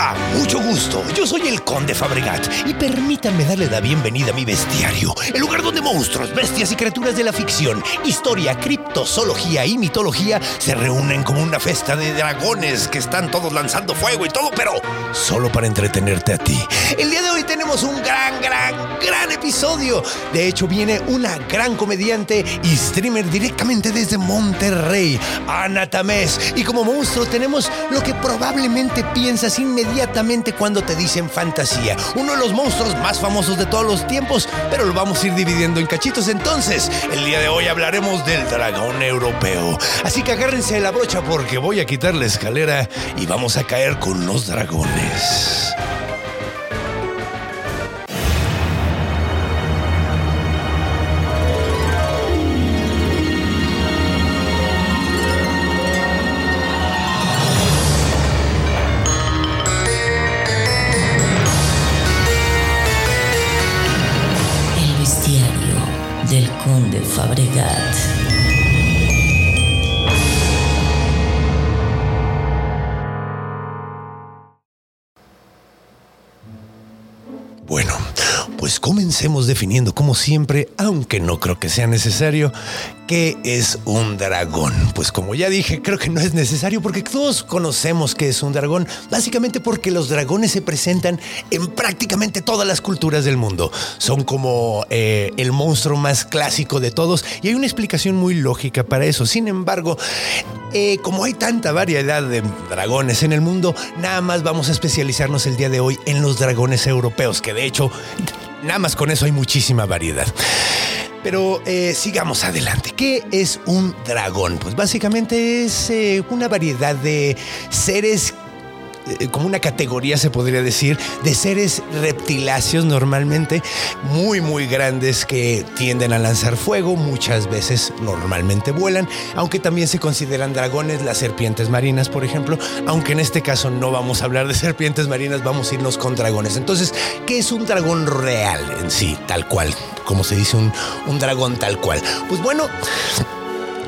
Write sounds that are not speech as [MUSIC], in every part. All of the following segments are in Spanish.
Hola, mucho gusto. Yo soy el Conde Fabregat y permítanme darle la bienvenida a mi bestiario, el lugar donde monstruos, bestias y criaturas de la ficción, historia, criptozoología y mitología se reúnen como una festa de dragones que están todos lanzando fuego y todo, pero solo para entretenerte a ti. El día de hoy tenemos un gran, gran, gran episodio. De hecho, viene una gran comediante y streamer directamente desde Monterrey, Ana Tamés. Y como monstruo tenemos lo que probablemente piensas inmediatamente cuando te dicen fantasía. Uno de los monstruos más famosos de todos los tiempos, pero lo vamos a ir dividiendo en cachitos. Entonces, el día de hoy hablaremos del dragón europeo. Así que agárrense de la brocha porque voy a quitar la escalera y vamos a caer con los dragones. Fabregat. Bueno, pues comencemos definiendo como siempre, aunque no creo que sea necesario, qué es un dragón. Pues como ya dije, creo que no es necesario porque todos conocemos qué es un dragón, básicamente porque los dragones se presentan en prácticamente todas las culturas del mundo. Son como eh, el monstruo más clásico de todos y hay una explicación muy lógica para eso. Sin embargo, eh, como hay tanta variedad de dragones en el mundo, nada más vamos a especializarnos el día de hoy en los dragones europeos, que de hecho, nada más con eso hay muchísima variedad. Pero eh, sigamos adelante. ¿Qué es un dragón? Pues básicamente es eh, una variedad de seres eh, como una categoría se podría decir de seres reptiláceos normalmente muy muy grandes que tienden a lanzar fuego muchas veces normalmente vuelan aunque también se consideran dragones las serpientes marinas por ejemplo aunque en este caso no vamos a hablar de serpientes marinas vamos a irnos con dragones. Entonces qué es un dragón real en sí tal cual como se dice un, un dragón tal cual. Pues bueno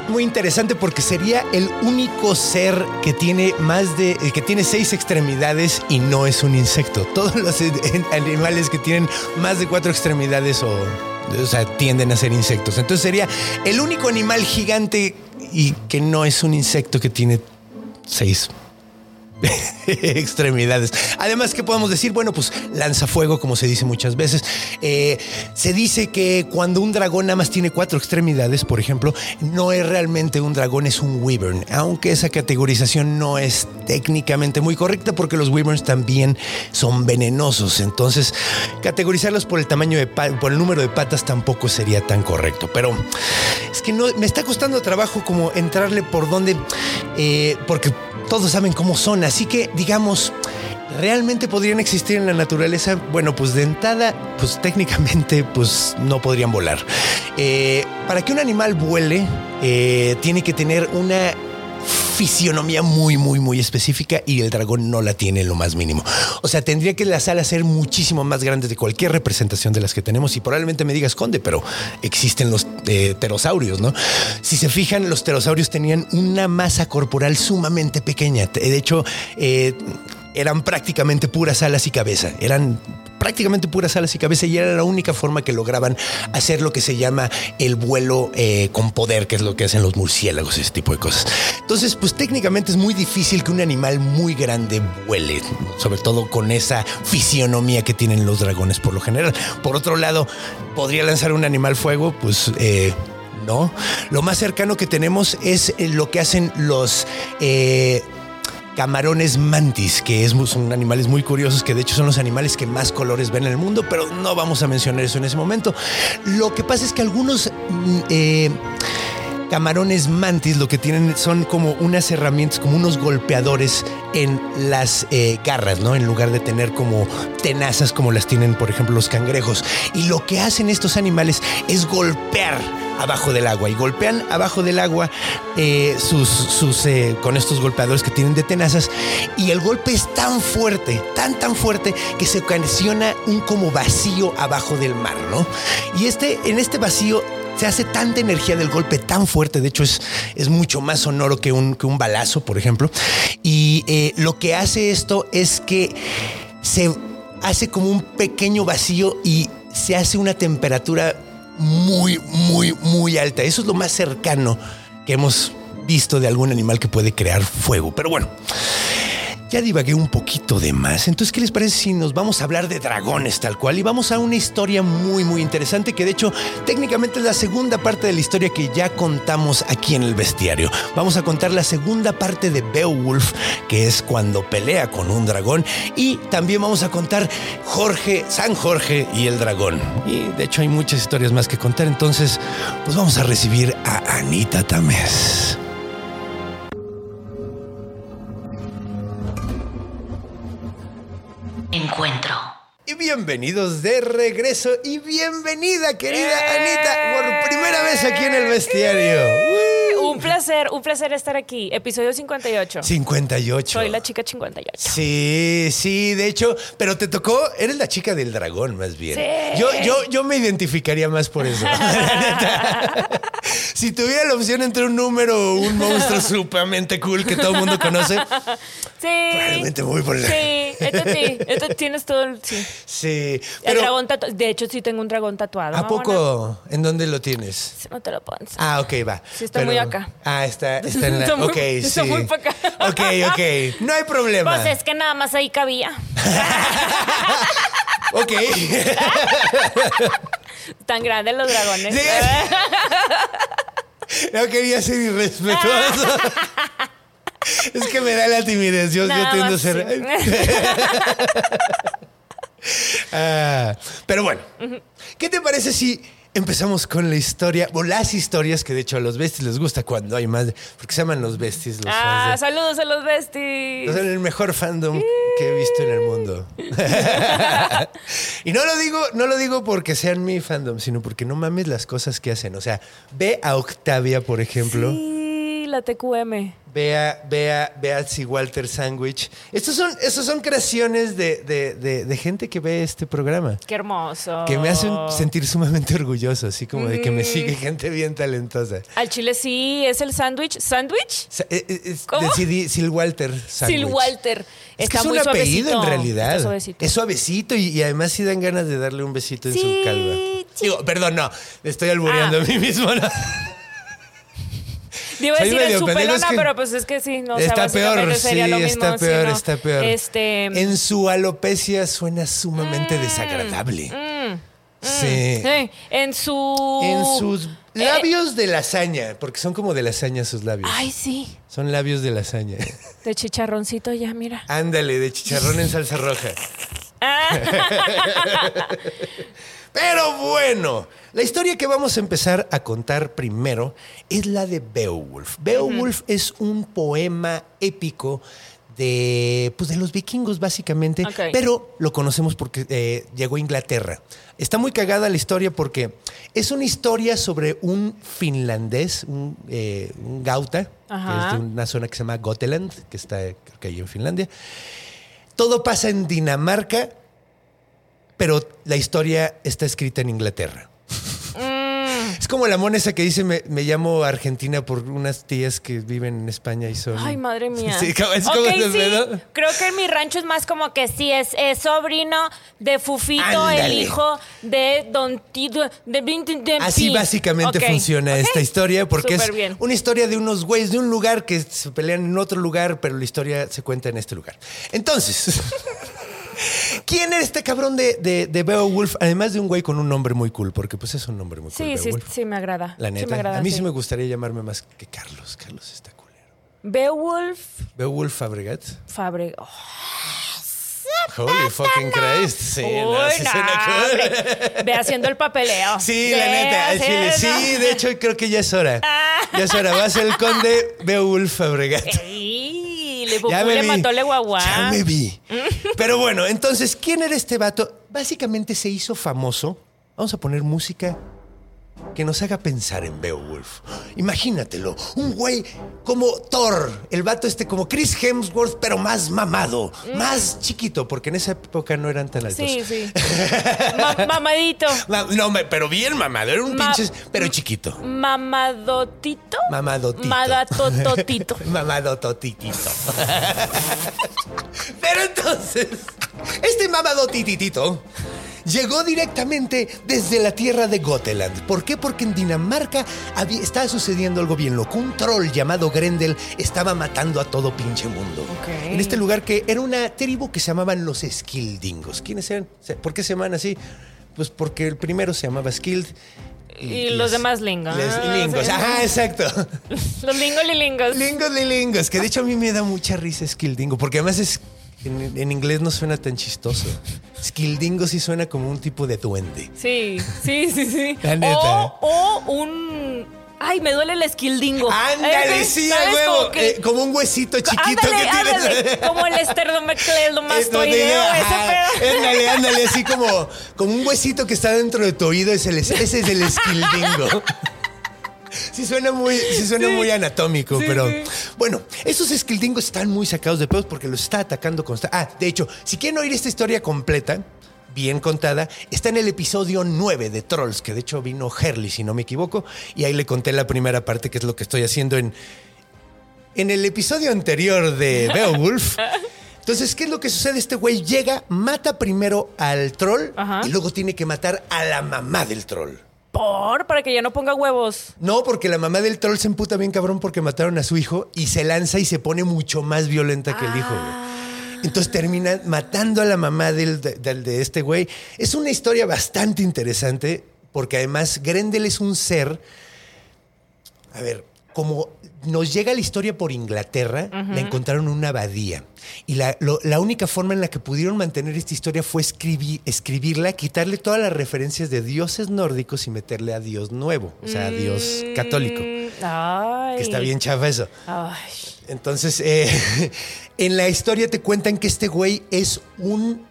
muy interesante porque sería el único ser que tiene más de que tiene seis extremidades y no es un insecto. [LAUGHS] Todos los animales que tienen más de cuatro extremidades o, o sea, tienden a ser insectos. Entonces sería el único animal gigante y que no es un insecto que tiene seis [LAUGHS] extremidades. Además, ¿qué podemos decir? Bueno, pues lanza fuego, como se dice muchas veces. Eh, se dice que cuando un dragón nada más tiene cuatro extremidades, por ejemplo, no es realmente un dragón, es un wyvern. Aunque esa categorización no es técnicamente muy correcta porque los wyverns también son venenosos. Entonces, categorizarlos por el tamaño de por el número de patas tampoco sería tan correcto. Pero es que no me está costando trabajo como entrarle por dónde, eh, porque todos saben cómo son, así que digamos, ¿realmente podrían existir en la naturaleza? Bueno, pues de entrada, pues técnicamente, pues no podrían volar. Eh, para que un animal vuele, eh, tiene que tener una fisionomía muy, muy, muy específica y el dragón no la tiene en lo más mínimo. O sea, tendría que las alas ser muchísimo más grandes de cualquier representación de las que tenemos y probablemente me digas, Conde, pero existen los eh, pterosaurios, ¿no? Si se fijan, los pterosaurios tenían una masa corporal sumamente pequeña. De hecho, eh, eran prácticamente puras alas y cabeza. Eran prácticamente puras alas y cabeza y era la única forma que lograban hacer lo que se llama el vuelo eh, con poder, que es lo que hacen los murciélagos, ese tipo de cosas. Entonces, pues técnicamente es muy difícil que un animal muy grande vuele, sobre todo con esa fisionomía que tienen los dragones por lo general. Por otro lado, ¿podría lanzar un animal fuego? Pues... Eh, no, lo más cercano que tenemos es lo que hacen los eh, camarones mantis, que es, son animales muy curiosos, que de hecho son los animales que más colores ven en el mundo, pero no vamos a mencionar eso en ese momento. Lo que pasa es que algunos... mm, eh, camarones mantis lo que tienen son como unas herramientas, como unos golpeadores en las eh, garras, ¿no? En lugar de tener como tenazas como las tienen, por ejemplo, los cangrejos. Y lo que hacen estos animales es golpear abajo del agua y golpean abajo del agua eh, sus, sus, eh, con estos golpeadores que tienen de tenazas y el golpe es tan fuerte, tan tan fuerte que se ocasiona un como vacío abajo del mar, ¿no? Y este, en este vacío se hace tanta energía del golpe tan fuerte, de hecho es, es mucho más sonoro que un, que un balazo, por ejemplo, y eh, lo que hace esto es que se hace como un pequeño vacío y se hace una temperatura muy, muy, muy alta. Eso es lo más cercano que hemos visto de algún animal que puede crear fuego. Pero bueno, ya divagué un poquito de más. Entonces, ¿qué les parece si nos vamos a hablar de dragones tal cual? Y vamos a una historia muy, muy interesante que de hecho técnicamente es la segunda parte de la historia que ya contamos aquí en el bestiario. Vamos a contar la segunda parte de Beowulf, que es cuando pelea con un dragón. Y también vamos a contar Jorge, San Jorge y el dragón. Y de hecho hay muchas historias más que contar. Entonces, pues vamos a recibir a Anita Tamés. Bienvenidos de regreso y bienvenida, querida ¡Eh! Anita, por primera vez aquí en el bestiario. Un placer, un placer estar aquí. Episodio 58. 58. Soy la chica 58. Sí, sí, de hecho, pero te tocó, eres la chica del dragón más bien. Sí. Yo, yo, yo me identificaría más por eso. [LAUGHS] [LAUGHS] Si tuviera la opción entre un número o un monstruo [LAUGHS] sumamente cool que todo el mundo conoce, Sí. Probablemente muy por el- Sí, esto sí. Esto tienes todo el. Sí. sí. El dragón tatuado. De hecho, sí tengo un dragón tatuado. ¿a mamona. poco? ¿En dónde lo tienes? No te lo pones. Ah, ok, va. Sí, está muy acá. Ah, está, [LAUGHS] está en la. Está muy- ok, está sí. muy acá. Ok, ok. No hay problema. Pues es que nada más ahí cabía. [LAUGHS] Ok. [LAUGHS] Tan grandes los dragones. Sí. No quería ser irrespetuoso. Es que me da la timidez. Yo, yo tiendo a ser. sí. Ah, pero bueno, ¿qué te parece si empezamos con la historia, o las historias que de hecho a los besties les gusta cuando hay más, de- porque se llaman los besties, los Ah, fans de- saludos a los besties. Son el mejor fandom que he visto en el mundo. [LAUGHS] y no lo digo, no lo digo porque sean mi fandom, sino porque no mames las cosas que hacen. O sea, ve a Octavia, por ejemplo. Sí, la TQM. Ve a, ve a, ve a Sir Walter Sandwich. Estos son, estos son creaciones de, de- de- de gente que ve este programa. Qué hermoso. Que me hacen sentir sumamente orgulloso, así como de que me sigue gente bien talentosa. Al chile sí, es el sándwich. ¿Sándwich? Eh, eh, ¿Cómo? de Sil- Walter Sandwich. Sil Walter. Es que un apellido suavecito. en realidad. Está suavecito. Es suavecito y, y además sí dan ganas de darle un besito en Sí, su calva. sí. Digo, perdón, no, estoy albureando Ah. a mí mismo. ¿no? [LAUGHS] Digo Soy decir medio en su pendejo, pelona, es que- pero pues es que sí, no, o sea, está peor, básicamente sí, sería lo mismo. está sí, peor, no. está peor. Este. En su alopecia suena sumamente desagradable. sí. sí, en su. En sus Eh, labios de lasaña, porque son como de lasaña sus labios. Ay, sí. Son labios de lasaña. De chicharroncito ya, mira. Ándale, de chicharrón en salsa roja. [LAUGHS] Pero bueno, la historia que vamos a empezar a contar primero es la de Beowulf. Beowulf es un poema épico de, pues de los vikingos básicamente, pero lo conocemos porque eh, llegó a Inglaterra. Está muy cagada la historia porque es una historia sobre un finlandés, un, eh, un gauta, que es de una zona que se llama Gotland, que está creo que ahí en Finlandia. Todo pasa en Dinamarca, pero la historia está escrita en Inglaterra. Es como la mona esa que dice me, me llamo Argentina por unas tías que viven en España y son... Ay, madre [LAUGHS] mía. Sí, es como Ok, ese sí. Creo que en mi rancho es más como que sí, es, es sobrino de Fufito, el hijo de Don Tito, de Así básicamente funciona esta historia porque es bien. una historia de unos güeyes de un lugar que se pelean en otro lugar, pero la historia se cuenta en este lugar. Entonces, [LAUGHS] ¿quién era este cabrón de, de, de Beowulf? Además de un güey con un nombre muy cool, porque pues es un nombre muy cool. Sí, sí, Beowulf. sí, me agrada. La Sí neta, me agrada, a mí sí. sí me gustaría llamarme más que Carlos. Carlos está culero. Beowulf Beowulf Fabregat. Fabre. oh, Holy fucking Christ. Sí, no, Uy, sí no. Ve haciendo el papeleo. [LAUGHS] Sí, Ve la neta. chile. Sí, [LAUGHS] de hecho, creo que ya es hora. Ya es hora. Va a ser el conde Beowulf Fabregat. Ey, le, Ya Bubu me le vi. mató le guaguá. Ya me vi. [LAUGHS] Pero bueno, entonces, ¿quién era este vato? Básicamente se hizo famoso. Vamos a poner música que nos haga pensar en Beowulf. Imagínatelo, un güey como Thor, el vato este como Chris Hemsworth, pero más mamado, más chiquito, porque en esa época no eran tan altos. Mm. Sí, sí. [LAUGHS] Ma- mamadito. Ma- No, pero bien mamado, era un Ma- pinche, pero chiquito. Mamadotito. Mamadotito. Madatototito. [LAUGHS] Mamadototitito. [LAUGHS] Pero entonces, este mamadotititito llegó directamente desde la tierra de Goteland. ¿Por qué? Porque en Dinamarca había- estaba sucediendo algo bien loco. Un troll llamado Grendel estaba matando a todo pinche mundo. Ok. En este lugar que era una tribu que se llamaban los Skildingos. ¿Quiénes eran? ¿Por qué se llaman así? Pues porque el primero se llamaba Skild. Y los demás lingos. Ah, lingos. sí. Ajá, exacto. [LAUGHS] Los lingos lilingos. Lingos lilingos, que de hecho a mí me da mucha risa Skildingo, porque además es en, en inglés no suena tan chistoso. Skildingo sí suena como un tipo de duende. Sí, sí, sí, sí. [LAUGHS] La neta. O, o un. Ay, me duele el esquildingo. Ándale, Eh, sí, a huevo. Como, que- Eh, como un huesito chiquito ándale, que tienes. ándale, [LAUGHS] Como el Eh, ajá, pedo. Ándale, [LAUGHS] ándale, así como, como un huesito que está dentro de tu oído, es el- ese es el Skildingo. Sí suena muy, sí suena muy anatómico, Sí, pero bueno, esos esquildingos están muy sacados de pedos porque los está atacando constantemente. Ah, de hecho, si quieren oír esta historia completa, bien contada, está en el episodio 9 de Trolls, que de hecho vino Herley, si no me equivoco, y ahí le conté la primera parte, que es lo que estoy haciendo en, en el episodio anterior de Beowulf. Entonces, ¿qué es lo que sucede? Este güey llega, mata primero al troll Ajá. y luego tiene que matar a la mamá del troll. Por, para que ya no ponga huevos. No, porque la mamá del troll se emputa bien cabrón porque mataron a su hijo y se lanza y se pone mucho más violenta que el hijo. güey. Entonces termina matando a la mamá del, del- de este güey. Es una historia bastante interesante porque además Grendel es un ser, a ver, como nos llega la historia por Inglaterra, la encontraron en una abadía. Y la, lo- la única forma en la que pudieron mantener esta historia fue escribir, escribirla, quitarle todas las referencias de dioses nórdicos y meterle a Dios nuevo, o sea, a Dios católico. Mm, Ay. Que está bien chafa eso. Ay. Entonces, eh, [LAUGHS] en la historia te cuentan que este güey es un,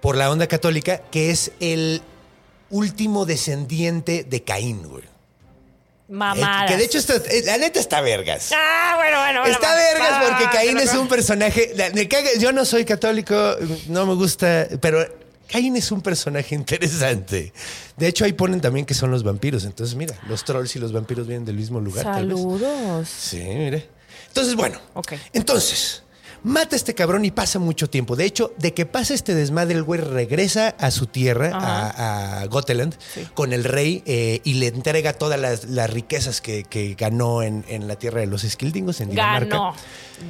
por la onda católica, que es el último descendiente de Caín, güey. Mamadas. Eh, Que de hecho, eh, la neta está vergas. Ah, bueno, bueno. bueno, Está vergas Va, porque Caín es un personaje. la- me caga- yo no soy católico, no me gusta, pero Caín es un personaje interesante. De hecho, ahí ponen también que son los vampiros. Entonces, mira, los trolls y los vampiros vienen del mismo lugar. tal vez. Saludos. Sí, mire. Entonces, bueno. Ok. Entonces, mata a este cabrón y pasa mucho tiempo. De hecho, de que pasa este desmadre, el güey regresa a su tierra, a, a Goteland, con el rey eh, y le entrega todas las, las riquezas que, que ganó en, en la tierra de los Esquildingos, en Dinamarca. Ganó.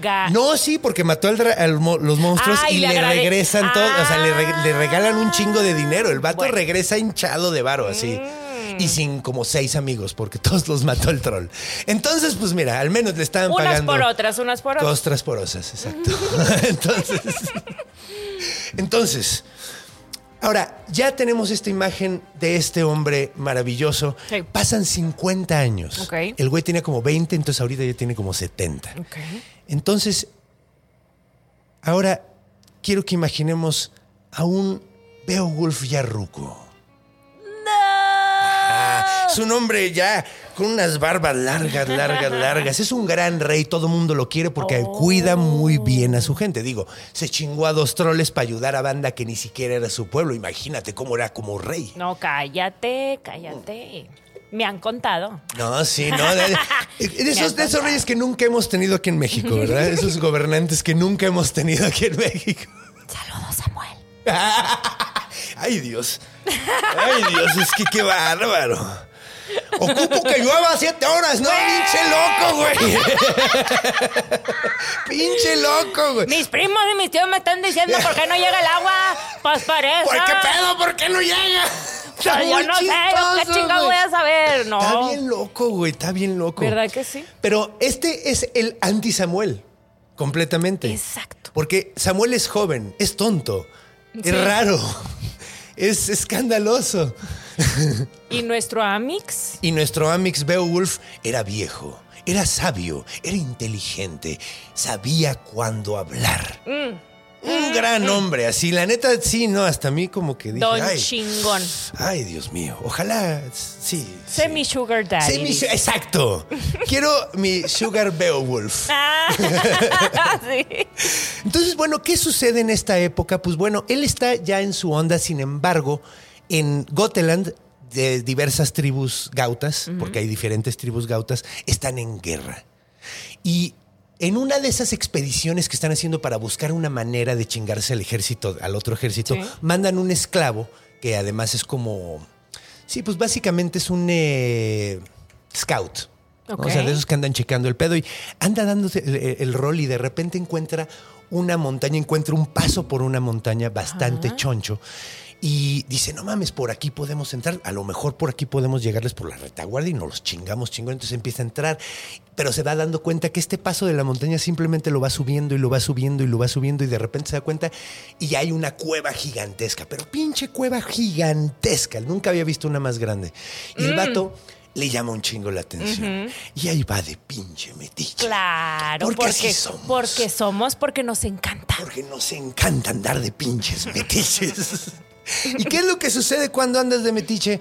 Ga- No, sí, porque mató al al los monstruos y le regresan todo, o sea, le, re- le regalan un chingo de dinero. El vato Bueno. regresa hinchado de varo, así. Mm. Y sin como seis amigos, porque [LAUGHS] todos los mató el troll. Entonces, pues mira, al menos le estaban unas pagando. por otras, unas por otras. Costras porosas, exacto. [LAUGHS] entonces, entonces, ahora ya tenemos esta imagen de este hombre maravilloso. Sí. Pasan 50 años. El güey tenía como 20, entonces ahorita ya tiene como 70. Ok. Entonces, ahora quiero que imaginemos a un Beowulf ya ruco. Ah, es un hombre ya con unas barbas largas, largas, largas. Es un gran rey, todo el mundo lo quiere porque cuida muy bien a su gente. Digo, se chingó a dos troles para ayudar a banda que ni siquiera era su pueblo. Imagínate cómo era como rey. No, cállate, cállate. Me han contado. No, sí, no. De, de [LAUGHS] esos, de esos reyes que nunca hemos tenido aquí en México, ¿verdad? [LAUGHS] Esos gobernantes que nunca hemos tenido aquí en México. Saludos, Samuel. [LAUGHS] Ay, Dios. Ay, Dios, es que qué bárbaro. Ocupo que llueva siete horas, no, pinche loco, güey. [LAUGHS] pinche loco, güey. Mis primos y mis tíos me están diciendo por qué no llega el agua. Pues por eso. ¿Por qué pedo? ¿Por qué no llega? Está yo no sé, yo qué chingado voy a saber. No. Está bien loco, güey, está bien loco. ¿Verdad que sí? Pero este es el anti-Samuel. Completamente. Exacto. Porque Samuel es joven, es tonto, Sí. es raro, [LAUGHS] es escandaloso. [LAUGHS] ¿Y nuestro Amix? Y nuestro Amix Beowulf era viejo, era sabio, era inteligente, sabía cuándo hablar. Mm. Un gran hombre, así, la neta, sí, no, hasta a mí como que dije, Don ay, Chingón. ay, Dios mío, ojalá, sí. Sé sí. mi Sugar Daddy. Exacto. [LAUGHS] Quiero mi Sugar Beowulf. [LAUGHS] Ah, [LAUGHS] sí. Entonces, bueno, ¿qué sucede en esta época? Pues bueno, él está ya en su onda, sin embargo, en Goteland, de diversas tribus gautas, porque hay diferentes tribus gautas, están en guerra. Y en una de esas expediciones que están haciendo para buscar una manera de chingarse al ejército, al otro ejército, Sí. mandan un esclavo, que además es como. Sí, pues básicamente es un eh, scout. ¿no? O sea, de esos que andan checando el pedo y anda dándose el, el rol y de repente encuentra una montaña, encuentra un paso por una montaña bastante choncho. Y dice, no mames, por aquí podemos entrar. A lo mejor por aquí podemos llegarles por la retaguardia y nos los chingamos chingón. Entonces empieza a entrar. Pero se va dando cuenta que este paso de la montaña simplemente lo va subiendo y lo va subiendo y lo va subiendo. Y de repente se da cuenta y hay una cueva gigantesca. Pero pinche cueva gigantesca. Nunca había visto una más grande. Y el vato le llama un chingo la atención. Y ahí va de pinche metiche. Claro, Porque porque, así somos. porque somos, porque nos encanta. Porque nos encanta andar de pinches metiches. [LAUGHS] ¿Y qué es lo que sucede cuando andas de metiche?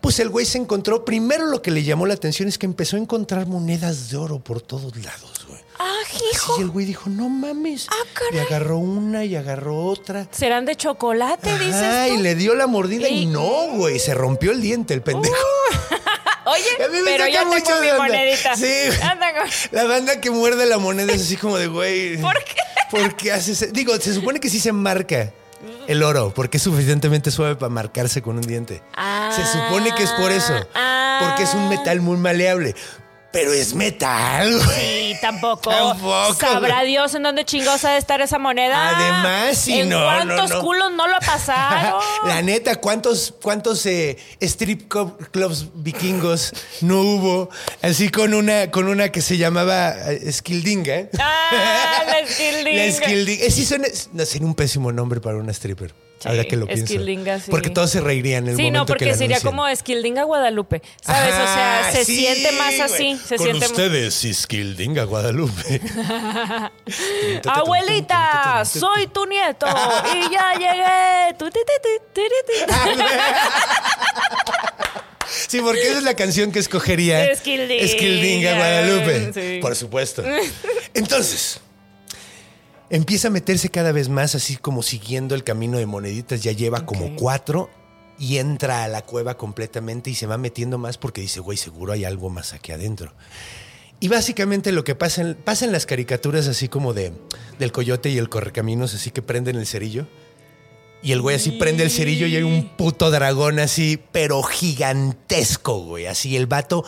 Pues el güey se encontró, primero lo que le llamó la atención es que empezó a encontrar monedas de oro por todos lados, güey. Ah, hijo. Y el güey dijo, no mames. Ah, caray. Y agarró una y agarró otra. ¿Serán de chocolate, dices tú? y le dio la mordida y Y- no, güey, se rompió el diente el pendejo. [LAUGHS] Oye, A mí me pero yo mucho tengo mi onda. monedita. Sí. Anda con- La banda que muerde la moneda es así como de, güey. [LAUGHS] ¿Por qué? ¿Por qué haces? Digo, se supone que sí se marca el oro, porque es suficientemente suave para marcarse con un diente. Ah. se supone que es por eso. Ah. Porque es un metal muy maleable. Pero es metal, güey. Y tampoco. Tampoco, ¿Sabrá güey. Dios en dónde chingados ha de estar esa moneda? Además, sí, ¿En no, cuántos no, no. culos no lo pasaron? [LAUGHS] La neta, ¿cuántos, cuántos eh, strip club- clubs vikingos no hubo? Así con una, con una que se llamaba eh, Skildinga. Ah, la [LAUGHS] Skildinga. La Skildinga. Eh, sí, suena, no, sería un pésimo nombre para una stripper. Sí, ahora que lo pienso. Skildinga, sí. Porque todos se reirían en el Sí, momento no, porque que la sería anuncian. como Skildinga Guadalupe. ¿Sabes? o sea, se sí, siente más así. Se Con siente ustedes, Skildinga Guadalupe. Abuelita, soy tu nieto y ya llegué. [LAUGHS] Sí, porque esa es la canción que escogería. Skildinga. Skildinga Guadalupe. Sí. Por supuesto. [LAUGHS] Entonces, empieza a meterse cada vez más, así como siguiendo el camino de moneditas. Ya lleva como cuatro y entra a la cueva completamente y se va metiendo más porque dice, güey, seguro hay algo más aquí adentro. Y básicamente lo que pasa en, pasa en las caricaturas así como de del coyote y el correcaminos, así que prenden el cerillo. Y el güey así prende el cerillo y hay un puto dragón así, pero gigantesco, güey. Así el vato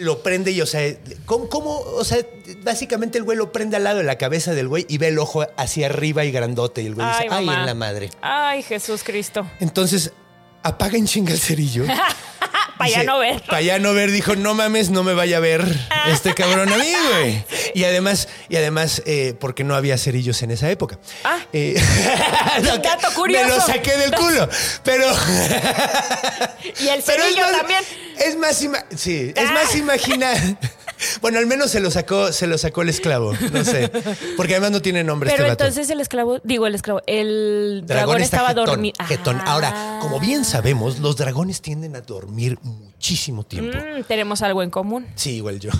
lo prende y, o sea, ¿cómo, cómo? O sea, básicamente el güey lo prende al lado de la cabeza del güey y ve el ojo hacia arriba y grandote. Y el güey Ay, dice, ay, en la madre. Ay, Jesús Cristo. Entonces, apaga en chinga el cerillo. [LAUGHS] Para ya no ver. Para ya no ver, dijo, no mames, no me vaya a ver este cabrón a mí, güey. [LAUGHS] Y además, y además, eh, porque no había cerillos en esa época. Ah. Eh, [LAUGHS] Dato curioso. Me lo saqué del culo. Pero. Y el pero cerillo más- también. Es más, ima- sí, es Ah. más imagina. [LAUGHS] Bueno, al menos se lo sacó, se lo sacó el esclavo. No sé. Porque además no tiene nombre Pero este vato. entonces el esclavo, digo el esclavo, el dragón, estaba dormido. Ahora, como bien sabemos, los dragones tienden a dormir muchísimo tiempo. Mm, tenemos algo en común. Sí, igual yo.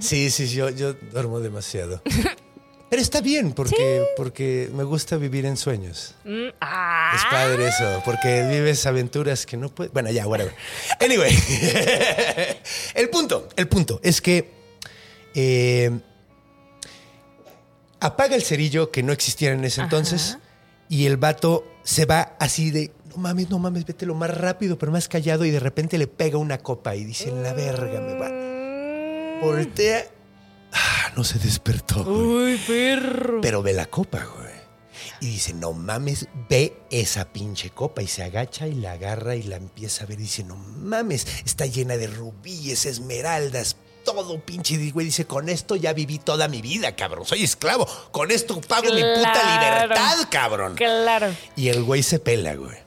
Sí, sí, yo, yo duermo demasiado. [LAUGHS] Pero está bien porque, porque me gusta vivir en sueños. Mm, ah. Es padre eso, porque vives aventuras que no puedes. Bueno, ya, whatever. Anyway, [LAUGHS] el punto, el punto es que eh, apaga el cerillo que no existiera en ese entonces y el vato se va así de. No mames, no mames, vete lo más rápido, pero más callado y de repente le pega una copa y dice, en la verga me va. Voltea. Ah, no se despertó. güey. Uy, perro. Pero ve la copa, güey. Y dice, no mames, ve esa pinche copa. Y se agacha y la agarra y la empieza a ver. Y dice, no mames, está llena de rubíes, esmeraldas, todo, pinche y güey. Dice, con esto ya viví toda mi vida, cabrón. Soy esclavo. Con esto pago mi puta libertad, cabrón. Claro. Y el güey se pela, güey.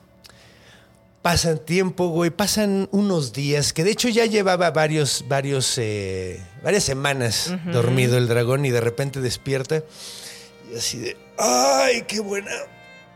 Pasan tiempo, güey, pasan unos días, que de hecho ya llevaba varios, varios, eh, varias semanas dormido el dragón y de repente despierta y así de, ¡ay, qué buena!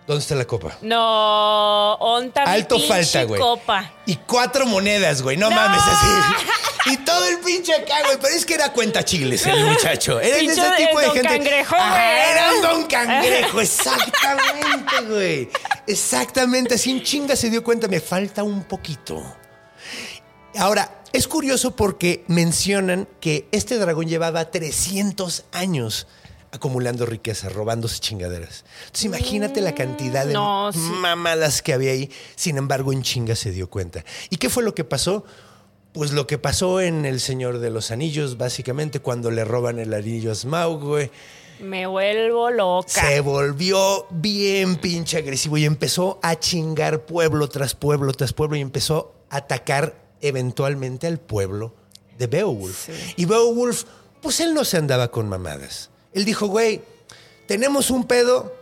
¿Dónde está la copa? No, onta Alto falta, güey. copa. Y cuatro monedas, güey, no, mames, así. [LAUGHS] Y todo el pinche acá, güey, pero es que era cuenta chiles el muchacho. [LAUGHS] Era de Pinche ese tipo de don gente. cangrejo, era un don [LAUGHS] cangrejo, exactamente, güey. Exactamente, así en chinga se dio cuenta, me falta un poquito. Ahora, es curioso porque mencionan que este dragón llevaba 300 años acumulando riqueza, robándose chingaderas. Entonces imagínate la cantidad de no, sí. mamadas que había ahí. Sin embargo, en chinga se dio cuenta. ¿Y qué fue lo que pasó? Pues lo que pasó en El Señor de los Anillos, básicamente, cuando le roban el anillo a Smaug, güey. Me vuelvo loca. Se volvió bien pinche agresivo y empezó a chingar pueblo tras pueblo tras pueblo y empezó a atacar eventualmente al pueblo de Beowulf. Y Beowulf, pues él no se andaba con mamadas. Él dijo, güey, tenemos un pedo,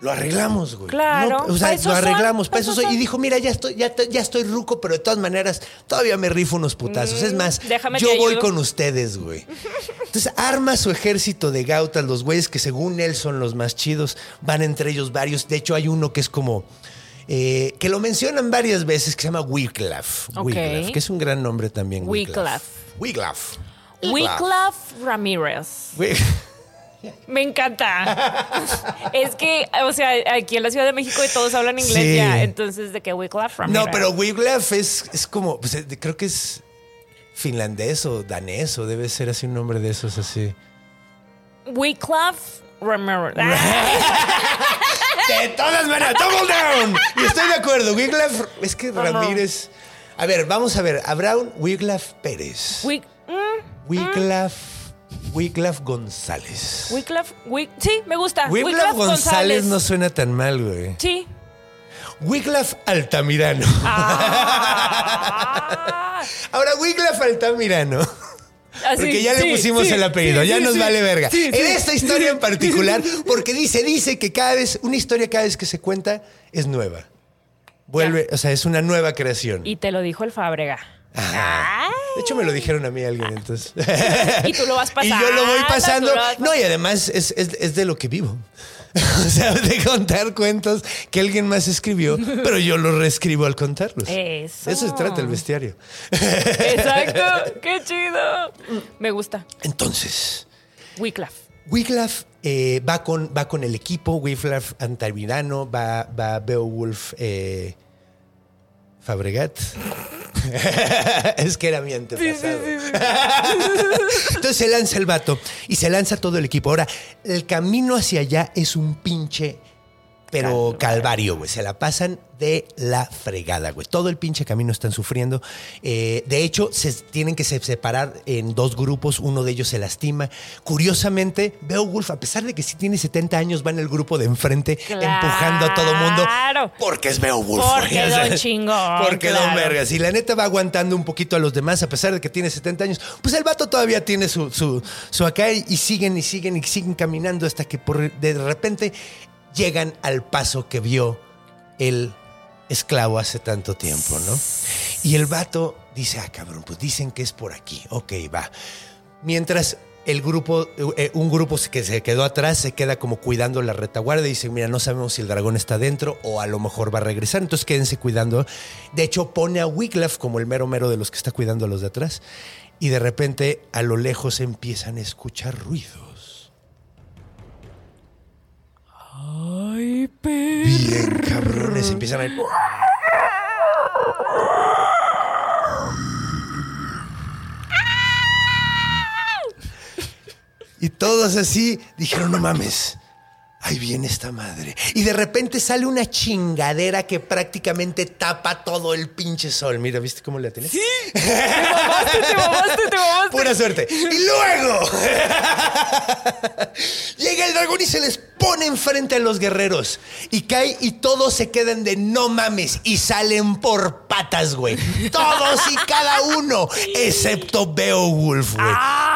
lo arreglamos, güey. Claro, No, o sea, lo arreglamos, soy. Y dijo, mira, ya estoy, ya, ya estoy ruco, pero de todas maneras, todavía me rifo unos putazos. es más, Mm, déjame yo voy ayudo. con ustedes, güey. Entonces arma su ejército de gautas, los güeyes que según él son los más chidos. Van entre ellos varios. De hecho, hay uno que es como. eh, que lo mencionan varias veces, que se llama Wiglaf. Ok. Wiglaf, que es un gran nombre también. Wiglaf. Wiglaf. Wycliffe Ramírez. Wi- [LAUGHS] Me encanta. [LAUGHS] es que, o sea, aquí en la Ciudad de México todos hablan inglés Sí. ya. Entonces, de que Wycliffe Ramírez. No, pero Wiglaf es, es como. pues, eh, creo que es finlandés o danés, o debe ser así un nombre de esos así. Wycliffe Ramírez. [LAUGHS] De todas maneras, double down. Y estoy de acuerdo. Wiglaf, es que Ramírez. A ver, vamos a ver. Habrá un Wiglaf Pérez. Wiglaf. Wiglaf González. Wic- sí, me gusta. Wiglaf González no suena tan mal, güey. Sí. Wiglaf Altamirano. Ah. [LAUGHS] Ahora, Wiglaf Altamirano. Así, Porque ya le pusimos sí, el apellido, sí, ya nos vale verga. En esta historia en [LAUGHS] particular, porque dice, dice que cada vez, una historia cada vez que se cuenta es nueva. Vuelve, o sea, es una nueva creación. Y te lo dijo el Fábrega. Ajá. De hecho, me lo dijeron a mí alguien, entonces. [LAUGHS] Y tú lo vas [LAUGHS] Y pasando. yo lo voy pasando. tú lo vas No, y además es, es- es de lo que vivo. [LAUGHS] O sea, de contar cuentos que alguien más escribió, pero yo los reescribo al contarlos. Eso. De eso se trata el bestiario. Exacto. Qué chido. Me gusta. Entonces, Wycliffe. Wiglaf eh, va, con, va con el equipo, Wiglaf Antavirano, va, va Beowulf eh, Fabregat. [LAUGHS] es que era mi antepasado. [LAUGHS] Entonces se lanza el vato y se lanza todo el equipo. Ahora, el camino hacia allá es un pinche, pero calvario, güey. Se la pasan de la fregada, güey. Todo el pinche camino están sufriendo. Eh, de hecho, se tienen que se- separar en dos grupos. Uno de ellos se lastima. Curiosamente, Beowulf, a pesar de que sí tiene 70 años, va en el grupo de enfrente Claro. empujando a todo mundo. Porque es Beowulf. Porque güey. Don chingón, Porque don claro. vergas. Y la neta va aguantando un poquito a los demás, a pesar de que tiene 70 años. Pues el vato todavía tiene su, su, su acá y, y siguen y siguen y siguen caminando hasta que por, de repente llegan al paso que vio el esclavo hace tanto tiempo, ¿no? Y el vato dice, ah, cabrón, pues dicen que es por aquí. Ok, va. Mientras el grupo, eh, un grupo que se quedó atrás se queda como cuidando la retaguardia y dice, mira, no sabemos si el dragón está dentro o a lo mejor va a regresar, entonces quédense cuidando. De hecho, pone a Wiglaf como el mero mero de los que está cuidando a los de atrás y de repente a lo lejos empiezan a escuchar ruidos. Ay. Bien cabrones, empiezan a... Y todos así dijeron, no mames, ahí viene esta madre. Y de repente sale una chingadera que prácticamente tapa todo el pinche sol. Mira, ¿viste cómo la tenés? Sí. [LAUGHS] Te mamaste, te mamaste, te mamaste. Pura suerte. Y luego [LAUGHS] llega el dragón y se les pone enfrente a los guerreros y cae y todos se quedan de no mames y salen por patas, güey. Todos y cada uno, excepto Beowulf, güey.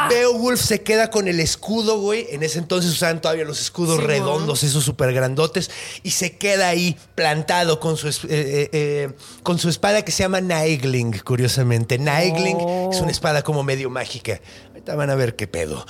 Beowulf se queda con el escudo, güey. En ese entonces usaban todavía los escudos Sí, redondos, esos súper grandotes, y se queda ahí plantado con su, eh, eh, eh, con su espada que se llama Naegling, curiosamente. Naegling Oh. es una espada como medio mágica. Ahorita van a ver qué pedo.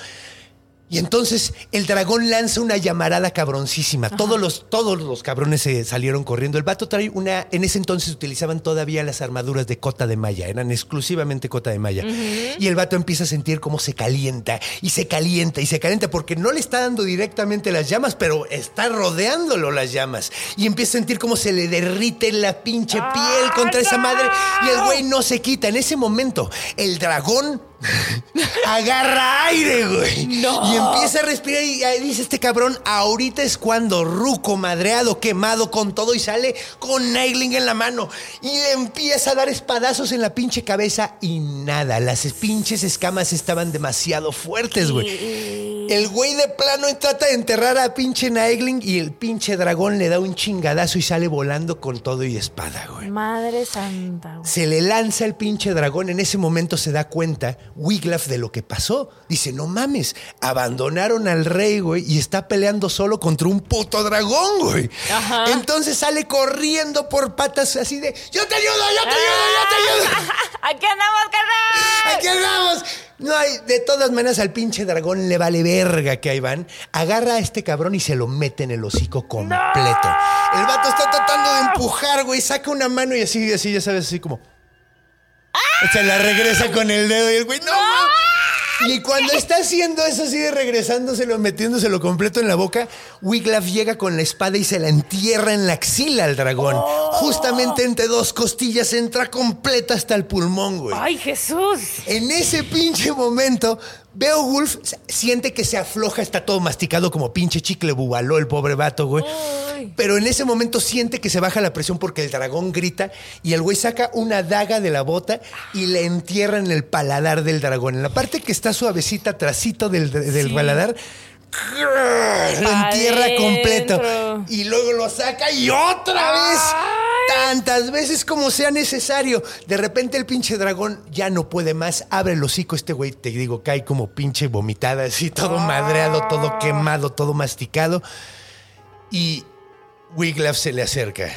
Y entonces el dragón lanza una llamarada cabroncísima. Todos los, todos los cabrones se salieron corriendo. El vato trae una. En ese entonces utilizaban todavía las armaduras de cota de malla. Eran exclusivamente cota de malla. Y el vato empieza a sentir cómo se calienta y se calienta y se calienta porque no le está dando directamente las llamas, pero está rodeándolo las llamas. Y empieza a sentir cómo se le derrite la pinche piel contra esa madre. Y el güey no se quita. En ese momento, el dragón agarra aire, güey. Y empieza a respirar y ahí dice este cabrón, ahorita es cuando Ruco, madreado, quemado con todo y sale con Naigling en la mano y le empieza a dar espadazos en la pinche cabeza y nada, las es- pinches escamas estaban demasiado fuertes, güey. El güey de plano trata de enterrar a pinche Naigling y el pinche dragón le da un chingadazo y sale volando con todo y espada, güey. Madre santa, güey. Se le lanza el pinche dragón. En ese momento se da cuenta Wiglaf de lo que pasó. Dice, no mames, abandonaron al rey, güey, y está peleando solo contra un puto dragón, güey. Ajá. Entonces sale corriendo por patas así de, yo te ayudo, yo te ayudo, yo te ayudo. [LAUGHS] Aquí andamos, carnal. Aquí andamos. No hay, de todas maneras al pinche dragón le vale verga que ahí van. Agarra a este cabrón y se lo mete en el hocico completo. El vato está tratando de empujar, güey. Saca una mano y así, así, ya sabes, así como. Se la regresa con el dedo y el güey, no, mames". Y cuando está haciendo eso así de regresándoselo, metiéndoselo completo en la boca, Wiglaf llega con la espada y se la entierra en la axila al dragón. Justamente entre dos costillas entra completa hasta el pulmón, güey. Ay, Jesús. En ese pinche momento, Beowulf siente que se afloja, está todo masticado como pinche chicle bubaló el pobre vato, güey. Ay. Pero en ese momento siente que se baja la presión porque el dragón grita y el güey saca una daga de la bota y le entierra en el paladar del dragón. En la parte que está suavecita, trasito del, del Sí. paladar. Lo entierra completo. Y luego lo saca y otra vez. Tantas veces como sea necesario. De repente el pinche dragón ya no puede más. Abre el hocico. Este güey, te digo, cae como pinche vomitada, así, todo madreado, todo quemado, todo masticado. Y Wiglaf se le acerca.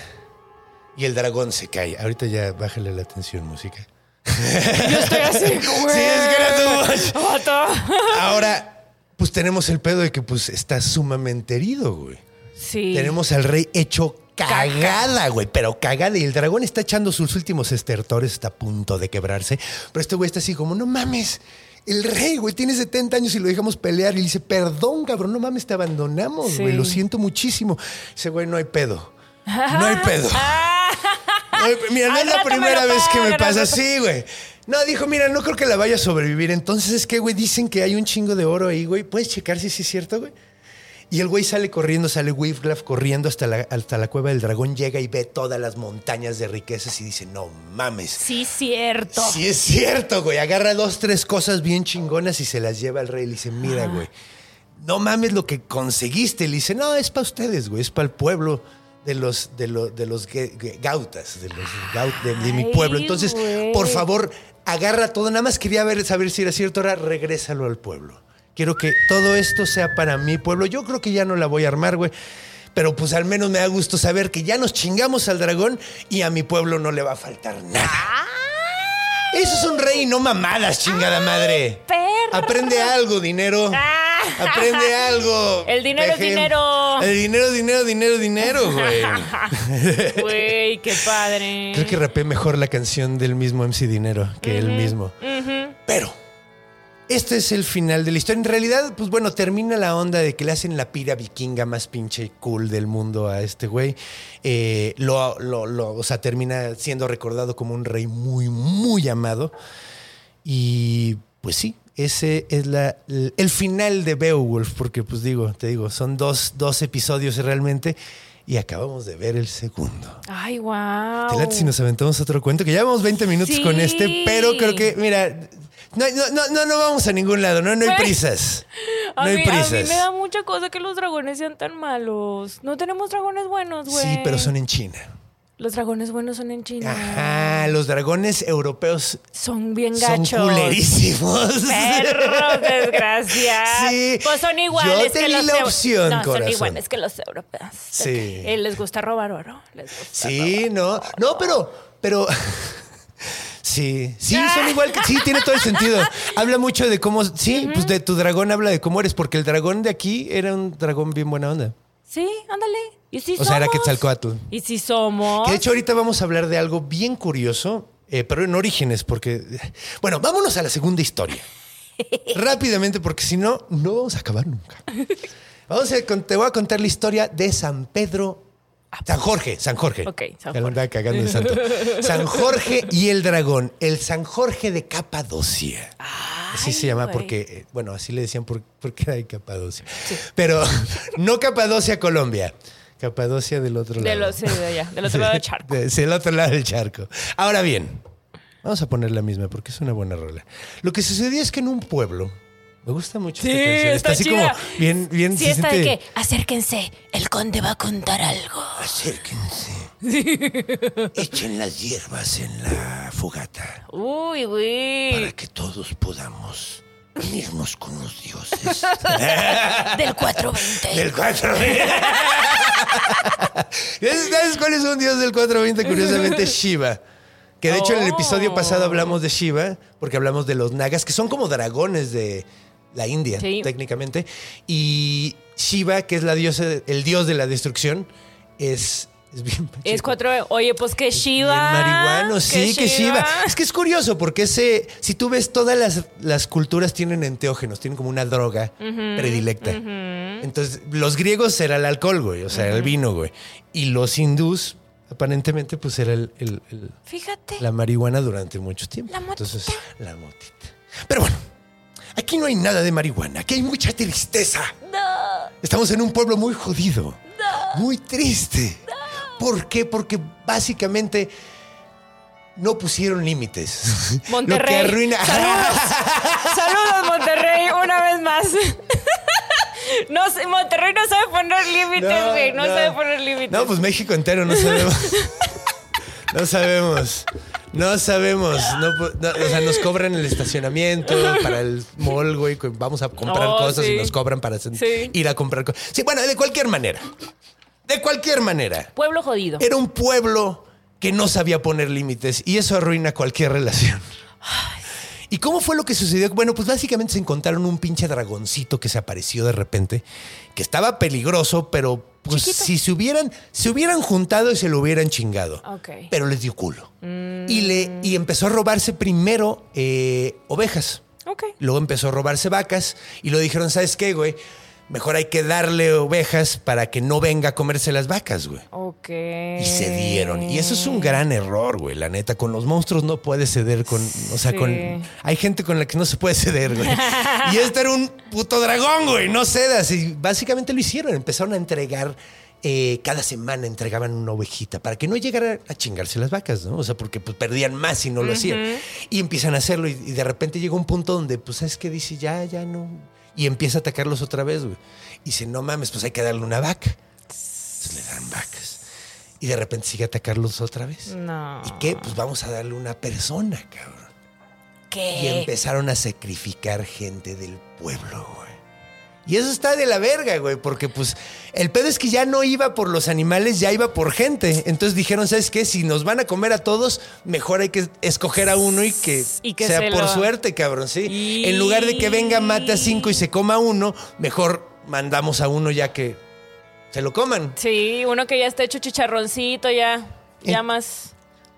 Y el dragón se cae. Ahorita ya bájale la atención, música. Yo estoy así. [LAUGHS] Sí, es que era. Ahora, pues tenemos el pedo de que pues está sumamente herido, güey. Sí. Tenemos al rey hecho cagada, güey, pero cagada. Y el dragón está echando sus últimos estertores, está a punto de quebrarse. Pero este güey está así como, no mames. El rey, güey, tiene 70 años y lo dejamos pelear. Y le dice, perdón, cabrón, no mames, te abandonamos, Sí. güey. Lo siento muchísimo. Dice, güey, no hay pedo. No hay pedo. [LAUGHS] No hay pe- mira, no es la primera vez que me pasa así, güey. No, dijo, mira, no creo que la vaya a sobrevivir. Entonces es que, güey, dicen que hay un chingo de oro ahí, güey. ¿Puedes checar si sí es cierto, güey? Y el güey sale corriendo, sale Wiglaf corriendo hasta la, hasta la cueva del dragón, llega y ve todas las montañas de riquezas y dice, no mames. Sí, cierto. Sí es cierto, güey. Agarra dos, tres cosas bien chingonas y se las lleva al rey y le dice, mira, güey, no mames lo que conseguiste. Le dice, no, es para ustedes, güey, es para el pueblo de los, de los, de los gautas, de los gaut- de, de mi pueblo. Entonces, por favor, agarra todo. Nada más quería ver, saber si era cierto, ahora regrésalo al pueblo. Quiero que todo esto sea para mi pueblo. Yo creo que ya no la voy a armar, güey. Pero pues al menos me da gusto saber que ya nos chingamos al dragón y a mi pueblo no le va a faltar nada. Eso es un rey, no mamadas, chingada madre. perro. Aprende algo, dinero. Ah. Aprende algo. [LAUGHS] El dinero es peje. dinero. El dinero, dinero, dinero, dinero, güey. [LAUGHS] Güey, qué padre. Creo que rapé mejor la canción del mismo MC Dinero que él mismo. Pero este es el final de la historia. En realidad, pues bueno, termina la onda de que le hacen la pira vikinga más pinche cool del mundo a este güey. Eh, lo, lo- lo- o sea, termina siendo recordado como un rey muy, muy amado. Y pues sí, ese es la, el, final de Beowulf, porque pues digo, te digo, son dos, dos episodios realmente y acabamos de ver el segundo. Ay, wow. ¿Te late si nos aventamos otro cuento? Que ya llevamos 20 minutos Sí. con este, pero creo que, mira, no, no, no, no vamos a ningún lado, no, no hay prisas. [LAUGHS] No A hay mí, a mí prisas. me da mucha cosa que los dragones sean tan malos. No tenemos dragones buenos, güey. Sí, pero son en China. Los dragones buenos son en China. Ajá, los dragones europeos Son bien son gachos. culerísimos. [LAUGHS] Perros, [LAUGHS] desgraciados. Sí. Pues son iguales Yo que di los la opción, No, corazón. son iguales que los europeos. Sí. Eh, les gusta robar oro. Les gusta Sí, no. No, pero, pero. Sí, sí, son igual que. Sí, tiene todo el sentido. Habla mucho de cómo. Sí, pues de tu dragón habla de cómo eres, porque el dragón de aquí era un dragón bien buena onda. Sí, ándale. ¿Y si O sea, era somos? Quetzalcóatl. ¿Y si somos? Que de hecho ahorita vamos a hablar de algo bien curioso, eh, pero en orígenes, porque... Bueno, vámonos a la segunda historia. [LAUGHS] Rápidamente, porque si no, no vamos a acabar nunca. Vamos a, te voy a contar la historia de San Pedro... San Jorge, San Jorge. Ok, San lo Jorge. andaba cagando de santo. [LAUGHS] San Jorge y el dragón. El San Jorge de Capadocia. Así se llama güey. porque, eh, bueno, así le decían por- porque era de Capadocia. Pero [LAUGHS] no Capadocia, Colombia. Capadocia del otro lado. De los, sí, de allá, del otro lado del charco. [LAUGHS] De- del otro lado del charco. Ahora bien, vamos a poner la misma porque es una buena rola. Lo que sucedió es que en un pueblo, me gusta mucho Sí, esta canción. está así chida. como bien, bien. Sí, se está de que, acérquense, el conde va a contar algo. Acérquense. Echen las hierbas en la fogata Uy, para güey. que todos podamos unirnos con los dioses. [LAUGHS] Del 420. Del 420. [LAUGHS] ¿Sabes cuál es un dios del 420? Curiosamente, Shiva. Que de hecho en el episodio pasado hablamos de Shiva, porque hablamos de los nagas, que son como dragones de la India, Sí. técnicamente. Y Shiva, que es la diosa, el dios de la destrucción, es, es bien. Es cuatro. Oye, pues que Shiva. Marihuano, sí, que Shiva. Es que es curioso porque ese, si tú ves todas las, las culturas tienen enteógenos, tienen como una droga predilecta. Entonces, los griegos era el alcohol, güey, o sea, el vino, güey. Y los hindús, aparentemente, pues era el- el- el, Fíjate. la marihuana durante mucho tiempo. La motita. Entonces, la motita. Pero bueno, aquí no hay nada de marihuana, aquí hay mucha tristeza. Estamos en un pueblo muy jodido, muy triste. ¿Por qué? Porque básicamente no pusieron límites. Monterrey. [LAUGHS] Lo que arruina. Saludos. [LAUGHS] Saludos, Monterrey, una vez más. [LAUGHS] No sé, Monterrey no sabe poner límites, güey. No, sabe poner límites. No, pues México entero no sabemos. No sabemos. No sabemos. No, no, o sea, nos cobran el estacionamiento para el mall, güey. Vamos a comprar Oh, cosas sí. y nos cobran para Sí. ir a comprar cosas. Sí, bueno, de cualquier manera. De cualquier manera. Pueblo jodido. Era un pueblo que no sabía poner límites y eso arruina cualquier relación. ¿Y cómo fue lo que sucedió? Bueno, pues básicamente se encontraron un pinche dragoncito que se apareció de repente, que estaba peligroso, pero pues Chiquito. si se hubieran, se hubieran juntado y se lo hubieran chingado. Ok. Pero les dio culo. Y, le, y empezó a robarse primero eh, ovejas. Ok. Luego empezó a robarse vacas y lo dijeron, ¿sabes qué, güey? Mejor hay que darle ovejas para que no venga a comerse las vacas, güey. Ok. Y cedieron. Y eso es un gran error, güey. La neta, con los monstruos no puedes ceder con. O sea, Sí. con. Hay gente con la que no se puede ceder, güey. y este era un puto dragón, güey. No cedas. Y básicamente lo hicieron. Empezaron a entregar. eh, cada semana entregaban una ovejita para que no llegara a chingarse las vacas, ¿no? O sea, porque pues, perdían más si no lo hacían. Y empiezan a hacerlo y, y de repente llega un punto donde, pues, ¿sabes qué? Dice, ya, ya no. Y empieza a atacarlos otra vez, güey. Y dice, no mames, pues hay que darle una vaca. Entonces le dan vacas. Y de repente sigue a atacarlos otra vez. No. ¿Y qué? Pues vamos a darle una persona, cabrón. Y ¿Qué? empezaron a sacrificar gente del pueblo, güey. Y eso está de la verga, güey, porque pues el pedo es que ya no iba por los animales, ya iba por gente. Entonces dijeron, ¿sabes qué? Si nos van a comer a todos, mejor hay que escoger a uno y que, Y que sea se por lo- suerte, cabrón, sí. Y- En lugar de que venga, mate a cinco y se coma uno, mejor mandamos a uno ya que se lo coman. Sí, uno que ya está hecho chicharroncito, ya. Ya más.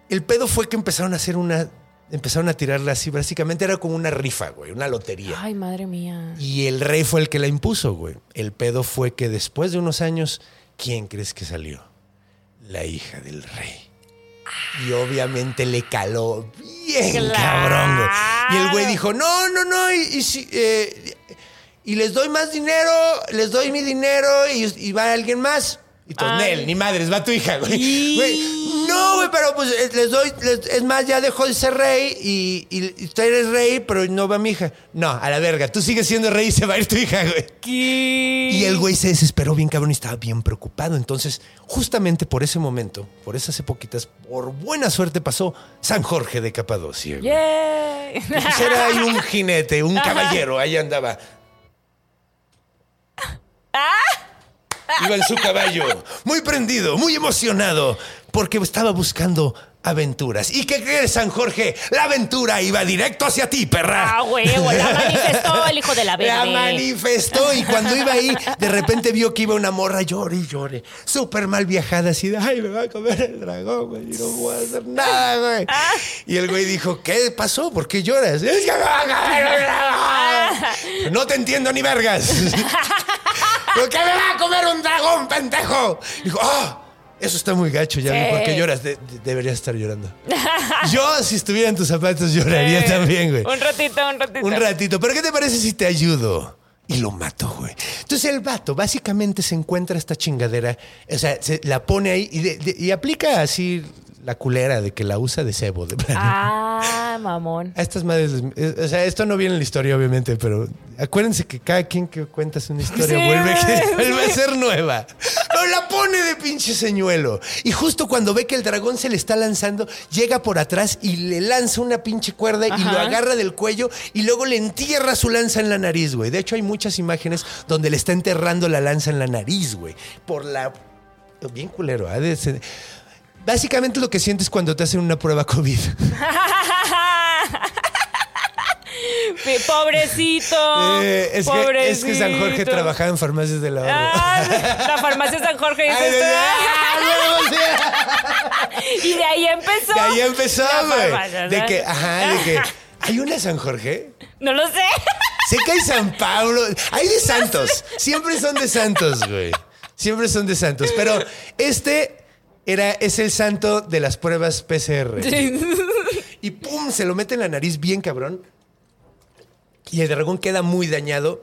El pedo fue que empezaron a hacer una. Empezaron a tirarla así. Básicamente era como una rifa, güey, una lotería. Ay, madre mía. Y el rey fue el que la impuso, güey. El pedo fue que después de unos años, ¿quién crees que salió? La hija del rey. Y obviamente le caló bien Claro. cabrón, güey. Y el güey dijo, no, no, no, y, y si, eh, y les doy más dinero, les doy mi dinero y, y va alguien más. Y todos, Ay. Nel, ni madres, va tu hija, güey. Y- Güey, No, güey, pero pues eh, les doy, les- es más, ya dejó de ser rey y, usted eres rey, pero no va mi hija. No, a la verga, tú sigues siendo rey y se va a ir tu hija, güey. Y el güey se desesperó bien cabrón y estaba bien preocupado. Entonces, justamente por ese momento, por esas epoquitas, por buena suerte pasó San Jorge de Capadocia. güey. Pues era ahí un jinete, un caballero, ahí andaba. Iba en su caballo, muy prendido, muy emocionado, porque estaba buscando aventuras. ¿Y qué crees, San Jorge? La aventura iba directo hacia ti, perra. Ah, huevo, la [LAUGHS] manifestó el hijo de la La verde. manifestó y cuando iba ahí, de repente vio que iba una morra, llore y llore, súper mal viajada, así de, ay, me va a comer el dragón, güey, y no voy a hacer nada, güey. Ah. Y el güey dijo, ¿qué pasó? ¿Por qué lloras? [LAUGHS] Es que me va a comer el dragón. No te entiendo ni vergas. [LAUGHS] ¿Por qué me va a comer un dragón, pendejo? Dijo, ah. Eso está muy gacho, ya Sí. por qué lloras. De- de- deberías estar llorando. Yo, si estuviera en tus zapatos, lloraría también, güey. Un ratito, un ratito. Un ratito. ¿Pero qué te parece si te ayudo? Y lo mato, güey. Entonces el vato básicamente se encuentra esta chingadera, o sea, se la pone ahí y, de- de- y aplica así la culera de que la usa de cebo. De plano. Ah, mamón. A estas madres, eh, o sea, esto no viene en la historia, obviamente, pero acuérdense que cada quien que cuentas una historia Sí, vuelve, güey. [LAUGHS] vuelve a ser nueva. Pero la pone de pinche señuelo. Y justo cuando ve que el dragón se le está lanzando, llega por atrás y le lanza una pinche cuerda y lo agarra del cuello y luego le entierra su lanza en la nariz, güey. De hecho, hay muchas imágenes donde le está enterrando la lanza en la nariz, güey. Por la. Bien culero, ¿ah? Básicamente lo que sientes cuando te hacen una prueba COVID. Pobrecito. Eh, es, que, pobrecito. es que San Jorge trabajaba en farmacias de la Ahorro. Ah, la farmacia San Jorge Ay, ay, ay, Y de ahí empezó. De ahí empezó, güey. De ¿no? que, ajá, de que. ¿Hay una San Jorge? No lo sé. Sé que hay San Pablo. Hay de santos. Siempre son de santos, güey. Siempre son de santos. Pero este era, es el santo de las pruebas PCR. Y pum, se lo mete en la nariz bien cabrón. Y el dragón queda muy dañado,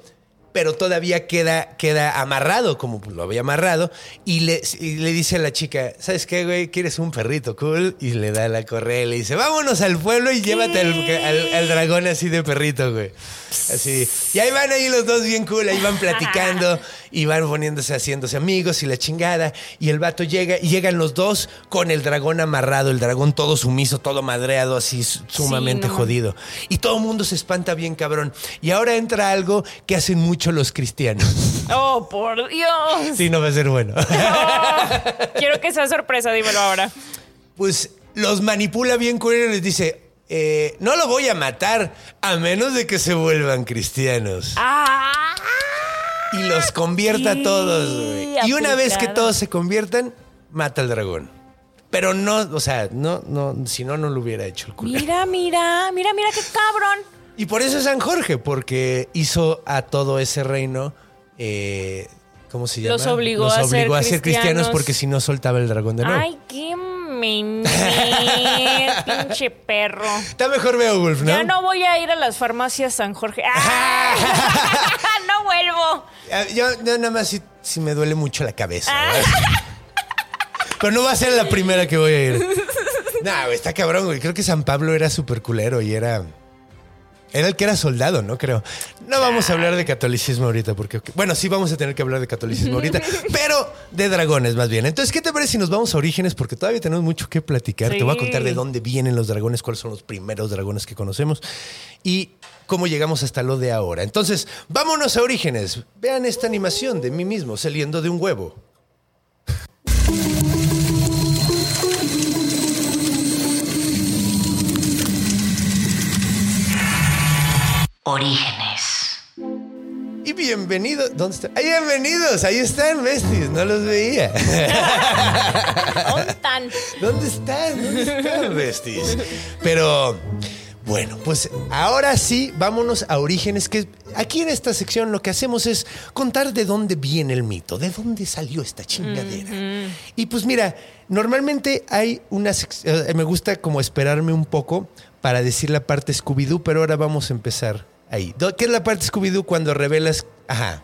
pero todavía queda, queda amarrado, como lo había amarrado. Y le, y le dice a la chica, ¿sabes qué, güey? ¿Quieres un perrito cool? Y le da la correa y le dice, vámonos al pueblo y llévate al, al- al dragón así de perrito, güey. Así. Y ahí van ahí los dos bien cool, ahí van platicando [LAUGHS] y van poniéndose, haciéndose amigos y la chingada. Y el vato llega y llegan los dos con el dragón amarrado, el dragón todo sumiso, todo madreado, así su- sumamente no. jodido. Y todo el mundo se espanta bien cabrón. Y ahora entra algo que hacen mucho los cristianos. [LAUGHS] Oh, por Dios. Sí, no va a ser bueno. [LAUGHS] Oh, quiero que sea sorpresa, dímelo ahora. Pues los manipula bien con él y les dice, eh, no lo voy a matar a menos de que se vuelvan cristianos. Ah. Y los convierta a todos, güey. Y una vez que todos se conviertan, mata al dragón. Pero no, o sea, no, no, si no, no lo hubiera hecho el culo. Mira, mira, mira, mira qué cabrón. Y por eso es San Jorge, porque hizo a todo ese reino, eh, ¿cómo se llama? Los obligó a ser obligó a ser cristianos cristianos. porque si no soltaba el dragón de nuevo. Ay, qué [LAUGHS] pinche perro. Está mejor Beowulf, ¿no? Ya no voy a ir a las farmacias San Jorge. ¡Ah! [LAUGHS] [LAUGHS] no vuelvo. Yo, yo nada más si, si me duele mucho la cabeza. Ah. Pero no va a ser la primera que voy a ir. Nah, güey, está cabrón, güey. Creo que San Pablo era súper culero y era. Era el que era soldado, ¿no? Creo. No vamos a hablar de catolicismo ahorita, porque. Bueno, sí vamos a tener que hablar de catolicismo ahorita, [LAUGHS] pero de dragones más bien. Entonces, ¿qué te parece si nos vamos a orígenes? Porque todavía tenemos mucho que platicar. Te voy a contar de dónde vienen los dragones, cuáles son los primeros dragones que conocemos y cómo llegamos hasta lo de ahora. Entonces, vámonos a orígenes. Vean esta animación de mí mismo saliendo de un huevo. Orígenes. Y bienvenidos. ¿Dónde están? ¡Ay, bienvenidos! Ahí están, besties. No los veía. [LAUGHS] ¿Dónde están? ¿Dónde están? ¿Dónde están, besties? Pero, bueno, pues ahora sí, vámonos a orígenes, que aquí en esta sección lo que hacemos es contar de dónde viene el mito, de dónde salió esta chingadera. Y pues mira, normalmente hay una... sec- eh, me gusta como esperarme un poco para decir la parte Scooby-Doo, pero ahora vamos a empezar ahí. ¿Qué es la parte Scooby-Doo cuando revelas... Ajá.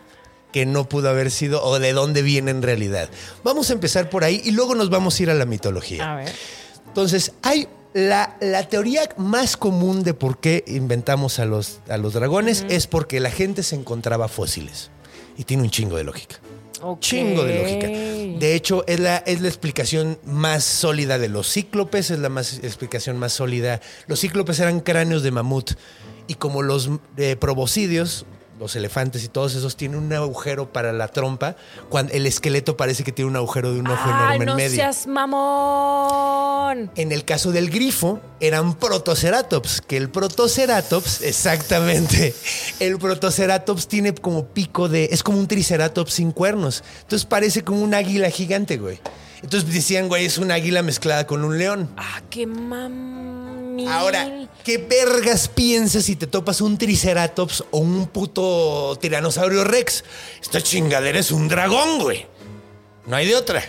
que no pudo haber sido o de dónde viene en realidad. Vamos a empezar por ahí y luego nos vamos a ir a la mitología. A ver. Entonces, hay la, la teoría más común de por qué inventamos a los, a los dragones es porque la gente se encontraba fósiles. Y tiene un chingo de lógica. Chingo de lógica. De hecho, es la, es la explicación más sólida de los cíclopes, es la más, explicación más sólida. Los cíclopes eran cráneos de mamut. Y como los eh, proboscidios, los elefantes y todos esos tienen un agujero para la trompa, cuando el esqueleto parece que tiene un agujero de un ojo Ay, enorme no en medio. seas mamón. En el caso del grifo, eran protoceratops, que el protoceratops, exactamente, [LAUGHS] el protoceratops tiene como pico de, es como un triceratops sin cuernos. Entonces parece como un águila gigante, güey. Entonces decían, güey, es una águila mezclada con un león. Ah, qué Ahora, ¿qué vergas piensas si te topas un triceratops o un puto tiranosaurio rex? Esta chingadera es un dragón, güey. No hay de otra.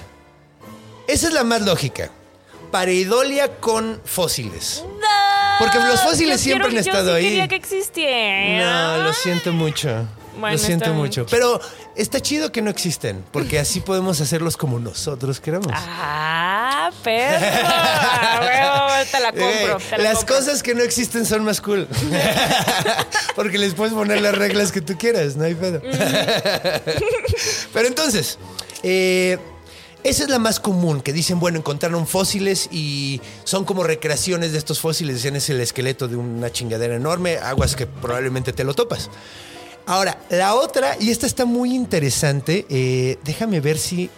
Esa es la más lógica. Pareidolia con fósiles. Porque los fósiles siempre quiero- han estado yo sí ahí. quería que existiera. No, lo siento mucho. Bueno, lo siento bien. mucho. Pero está chido que no existen, porque así podemos hacerlos como nosotros queramos. Ah, perro. [LAUGHS] Ah, huevo, te la compro. Eh, te la las compro. cosas que no existen son más cool. [LAUGHS] Porque les puedes poner las reglas que tú quieras, no hay pedo. [LAUGHS] Pero entonces, eh, esa es la más común, que dicen, bueno, encontraron fósiles y son como recreaciones de estos fósiles. Decían, es el esqueleto de una chingadera enorme, aguas que probablemente te lo topas. Ahora, la otra, y esta está muy interesante, eh, déjame ver si...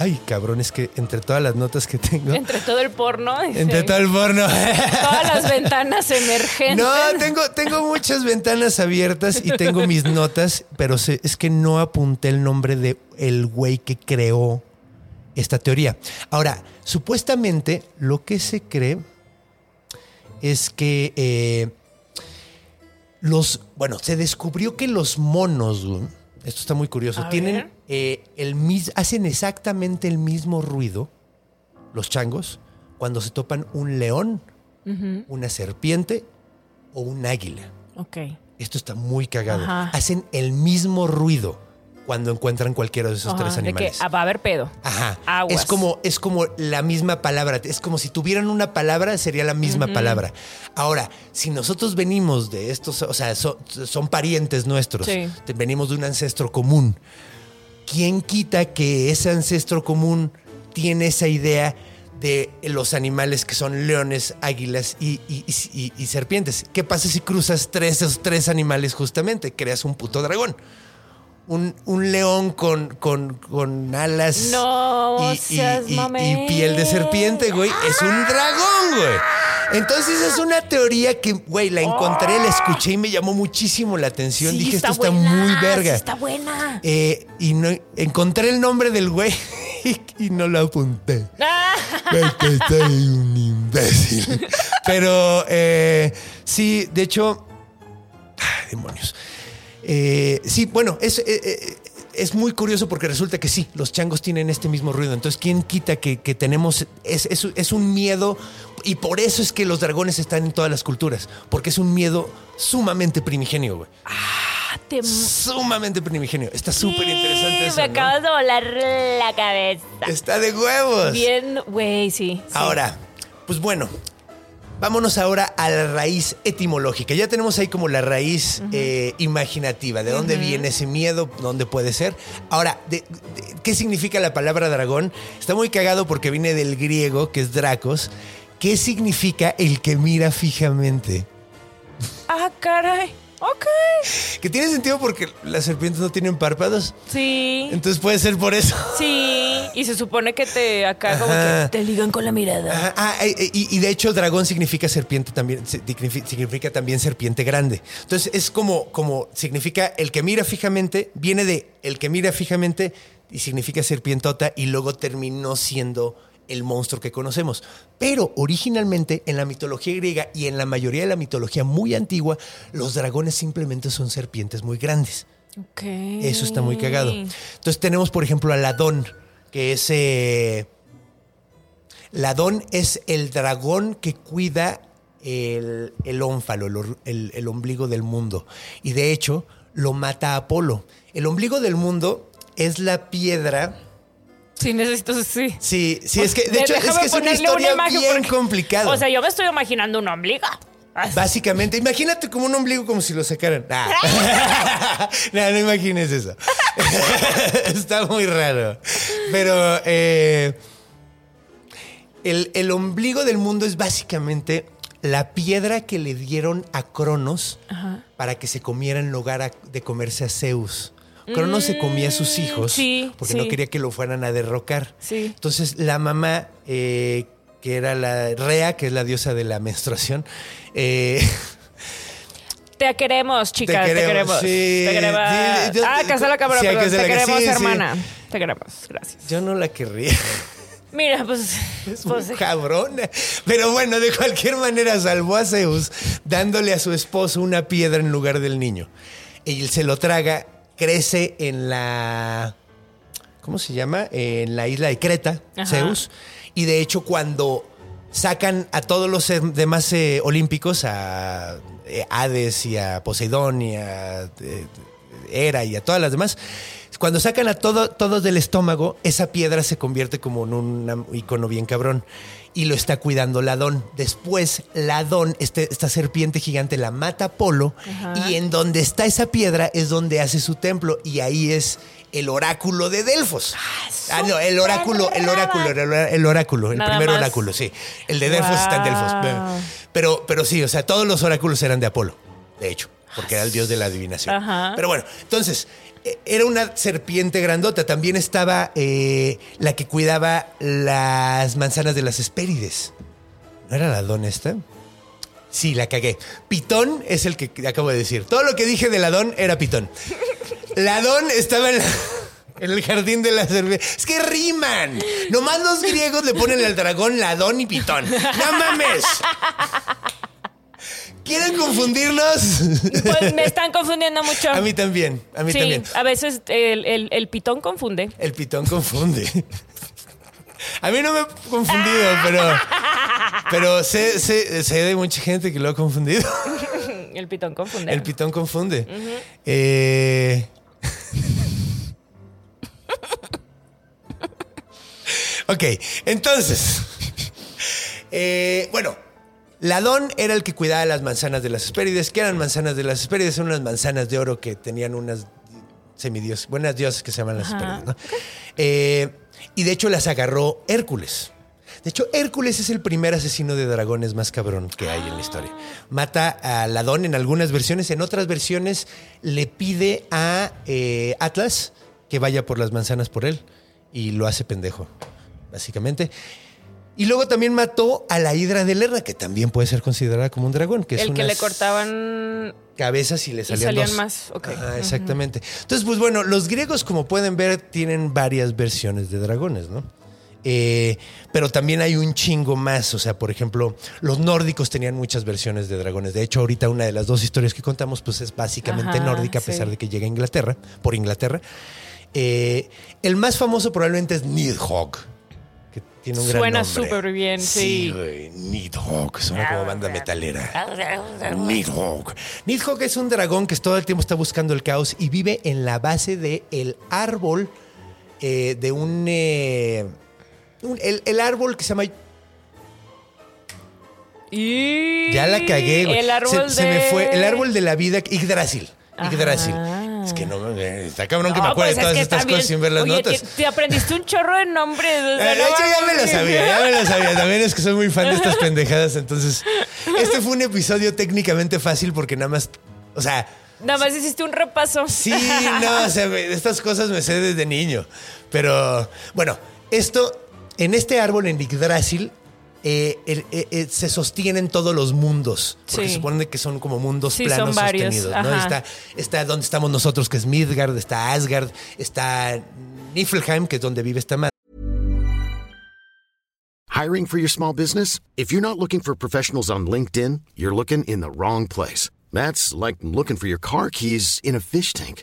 Ay, cabrón, es que entre todas las notas que tengo... Entre todo el porno. dice, Entre todo el porno. Todas las ventanas [LAUGHS] emergentes. No, tengo, tengo muchas ventanas abiertas y tengo mis notas, pero se- es que no apunté el nombre de el güey que creó esta teoría. Ahora, supuestamente lo que se cree es que eh, los, bueno, se descubrió que los monos, esto está muy curioso, A tienen ver. Eh, el mis, hacen exactamente el mismo ruido, los changos, cuando se topan un león, una serpiente o un águila. Ok. Esto está muy cagado. Ajá. Hacen el mismo ruido cuando encuentran cualquiera de esos Ajá, tres de que animales. va a haber pedo. Ajá. Aguas. Es como, es como la misma palabra. Es como si tuvieran una palabra, sería la misma palabra. Ahora, si nosotros venimos de estos, o sea, so- son parientes nuestros, Sí. venimos de un ancestro común. ¿Quién quita que ese ancestro común tiene esa idea de los animales que son leones, águilas y, y- y- y serpientes? ¿Qué pasa si cruzas tres, esos tres animales justamente? Creas un puto dragón. Un, un león con, con, con alas No y, seas piel de serpiente, güey. Es un dragón, güey. Entonces es una teoría que, güey, la encontré, la escuché y me llamó muchísimo la atención. Sí, Dije, esto está muy sí verga. está buena. Eh, y no, encontré el nombre del güey [LAUGHS] y, no lo apunté. [LAUGHS] Ah, Porque soy un imbécil. Pero eh, sí, de hecho. ay, demonios. Eh, sí, bueno, es, eh, es muy curioso porque resulta que sí, los changos tienen este mismo ruido. Entonces, ¿quién quita que, que tenemos? Es, es- es un miedo. Y por eso es que los dragones están en todas las culturas. Porque es un miedo sumamente primigenio, güey. te Sumamente primigenio. Está súper interesante Sí, eso. Me ¿no? acabas de volar la cabeza. Está de huevos. Bien, güey, sí. sí. Ahora, pues bueno, vámonos ahora a la raíz etimológica. Ya tenemos ahí como la raíz eh, imaginativa, de dónde viene ese miedo, dónde puede ser. Ahora, de- de- ¿qué significa la palabra dragón? Está muy cagado porque viene del griego, que es dracos. ¿Qué significa el que mira fijamente? Ah, caray. Ok. Que tiene sentido porque las serpientes no tienen párpados. Sí. Entonces puede ser por eso. Sí. Y se supone que te acá como que te ligan con la mirada. Ah, eh, eh, y, y de hecho dragón significa serpiente también, significa también serpiente grande. Entonces es como, como significa el que mira fijamente, viene de el que mira fijamente y significa serpientota y luego terminó siendo el monstruo que conocemos. Pero originalmente en la mitología griega y en la mayoría de la mitología muy antigua, los dragones simplemente son serpientes muy grandes. Ok. Eso está muy cagado. Entonces tenemos, por ejemplo, a Ladón, que es... eh, Ladón es el dragón que cuida el, el ónfalo, el, or- el- el ombligo del mundo. Y de hecho, lo mata Apolo. El ombligo del mundo es la piedra. Sí, necesito, sí. Sí, sí, es que de hecho es que es una historia bien porque- complicada. O sea, yo me estoy imaginando un ombligo. [LAUGHS] Básicamente, imagínate como un ombligo como si lo sacaran. Ah. [LAUGHS] no, no imagines eso. [LAUGHS] Está muy raro. Pero eh, el, el ombligo del mundo es básicamente la piedra que le dieron a Cronos para que se comiera en lugar a- de comerse a Zeus. Cronos se comía a sus hijos Mm, sí, porque sí. no quería que lo fueran a derrocar. Sí. Entonces la mamá, eh, que era la Rea, que es la diosa de la menstruación, eh, Te queremos, chicas, te queremos, queremos. sí. Te queremos. Sí, yo- ah, casa la cámara, perdón. que Te queremos, hermana. Te queremos, gracias. yo no la querría. [LAUGHS] Mira, pues. Es pues muy cabrona. Pero bueno, de cualquier manera salvó a Zeus dándole a su esposo una piedra en lugar del niño. Y él se lo traga, crece en la... ¿Cómo se llama? En la isla de Creta, Ajá. Zeus. Y de hecho cuando sacan a todos los eh, demás eh, olímpicos, a eh, Hades y a Poseidón y a eh, Hera y a todas las demás, cuando sacan a todo, todos del estómago, esa piedra se convierte como en un icono bien cabrón. Y lo está cuidando Ladón. Después, Ladón, este, esta serpiente gigante, la mata Apolo. Y en donde está esa piedra es donde hace su templo. Y ahí es el oráculo de Delfos. Ah, no, el oráculo, el oráculo, el, oráculo, el primer más. oráculo, sí. El de Delfos está en Delfos. Pero, pero sí, o sea, todos los oráculos eran de Apolo, de hecho, porque era el dios de la adivinación. Ajá. Pero bueno, entonces, era una serpiente grandota. También estaba eh, la que cuidaba las manzanas de las Hespérides. ¿No era la don esta? Sí, la cagué. Pitón es el que acabo de decir. Todo lo que dije de Ladón era Pitón. Ladón estaba en, la- [LAUGHS] el jardín de las serpientes. Es que riman. Nomás los griegos le ponen al dragón Ladón y Pitón. ¡No mames! ¿Quieren confundirlos? Pues me están confundiendo mucho. [LAUGHS] A mí también, a mí sí, también. a veces el, el- el pitón confunde. El pitón confunde. [LAUGHS] A mí no me he confundido, [LAUGHS] pero, pero sé, sé- sé de mucha gente que lo ha confundido. El pitón confunde. El pitón confunde. Eh, ok, entonces. eh, bueno, Ladón era el que cuidaba las manzanas de las Hespérides. ¿Qué eran manzanas de las Hespérides? Eran unas manzanas de oro que tenían unas semidios, buenas diosas que se llaman las Hespérides. ¿no? Eh, y de hecho las agarró Hércules. De hecho, Hércules es el primer asesino de dragones más cabrón que hay en la historia. Mata a Ladón en algunas versiones, en otras versiones le pide a eh, Atlas que vaya por las manzanas por él y lo hace pendejo, básicamente. Y luego también mató a la Hidra de Lerna, que también puede ser considerada como un dragón. Que es el que le cortaban. cabezas y le salían, salían dos. más, ok. Ajá, exactamente. Entonces, pues bueno, los griegos, como pueden ver, tienen varias versiones de dragones, ¿no? Eh, pero también hay un chingo más. O sea, por ejemplo, los nórdicos tenían muchas versiones de dragones. De hecho, ahorita una de las dos historias que contamos, pues es básicamente Ajá, nórdica, a pesar sí. de que llega a Inglaterra, por Inglaterra. Eh, el más famoso probablemente es Nidhogg, tiene un gran Suena nombre. súper bien, sí. güey, Nidhogg, suena como banda metalera. Nidhogg. Nidhogg es un dragón que todo el tiempo está buscando el caos y vive en la base del el árbol eh, de un, eh, un- el, el árbol que se llama. Y Ya la cagué, güey. El árbol se, se me de- fue. El árbol de la vida, Yggdrasil. Ajá. Yggdrasil. Es que no, eh, está cabrón que me acuerde pues es todas que estas también- cosas sin ver las oye, notas. Te, te aprendiste un chorro de nombres. o sea, Eh, no de hecho, ya me lo sabía, ya me lo sabía. También es que soy muy fan de estas [LAUGHS] pendejadas. Entonces, este fue un episodio técnicamente fácil porque nada más. O sea, Nada más hiciste un repaso. Sí, no, o sea, estas cosas me sé desde niño. Pero bueno, esto, en este árbol en Yggdrasil, eh, eh, eh, se sostienen todos los mundos. Porque Sí. se supone que son como mundos Sí, planos sostenidos. ¿no? Está, está donde estamos nosotros, que es Midgard, está Asgard, está Niflheim, que es donde vive esta madre. Hiring for your small business? If you're not looking for professionals on LinkedIn, you're looking in the wrong place. That's like looking for your car keys in a fish tank.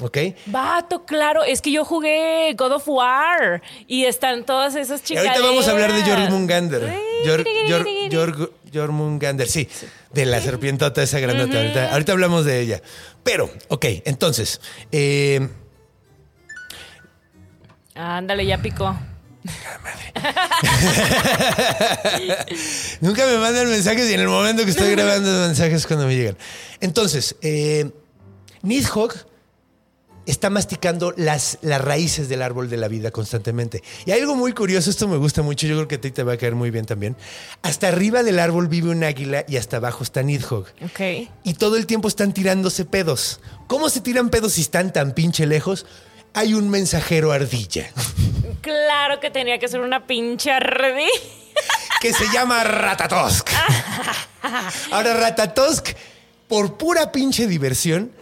¿ok? Vato, claro, es que yo jugué God of War y están todas esas chicas. ahorita vamos a hablar de Jormungandr. Jor, Jor, Jor, Jormungandr, sí, de la serpientota esa grandota. ahorita, ahorita hablamos de ella. Pero, ok, entonces, eh, Ándale, ya picó. [LAUGHS] nunca me mandan mensajes y en el momento que estoy [LAUGHS] grabando mensajes es cuando me llegan. Entonces, eh, Nidhogg está masticando las, las raíces del árbol de la vida constantemente. Y hay algo muy curioso, esto me gusta mucho, yo creo que a ti te va a caer muy bien también. Hasta arriba del árbol vive un águila y hasta abajo está Nidhogg. Ok. y todo el tiempo están tirándose pedos. ¿Cómo se tiran pedos si están tan pinche lejos? Hay un mensajero ardilla Claro que tenía que ser una pinche ardilla. que se llama Ratatosk. [LAUGHS] Ahora Ratatosk, por pura pinche diversión,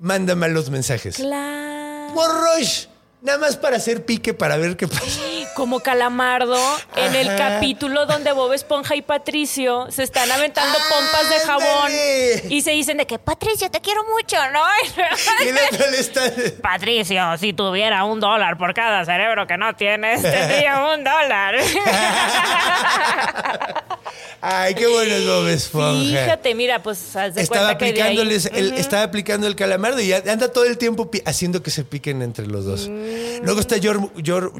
manda malos mensajes. Claro. Por Rush, nada más para hacer pique para ver qué pasa. Como Calamardo en el capítulo donde Bob Esponja y Patricio se están aventando pompas de jabón y se dicen de que Patricio te quiero mucho, ¿no? [LAUGHS] Y el otro le está... Patricio, si tuviera un dólar por cada cerebro que no tienes, tendría [LAUGHS] un dólar. Ay, qué bueno es Bob Esponja. Fíjate, mira, pues haz de Estaba cuenta que de ahí- aplicándoles, Ujú. estaba aplicando el calamardo y anda todo el tiempo haciendo que se piquen entre los dos. Mm. Luego está Jor, Jor-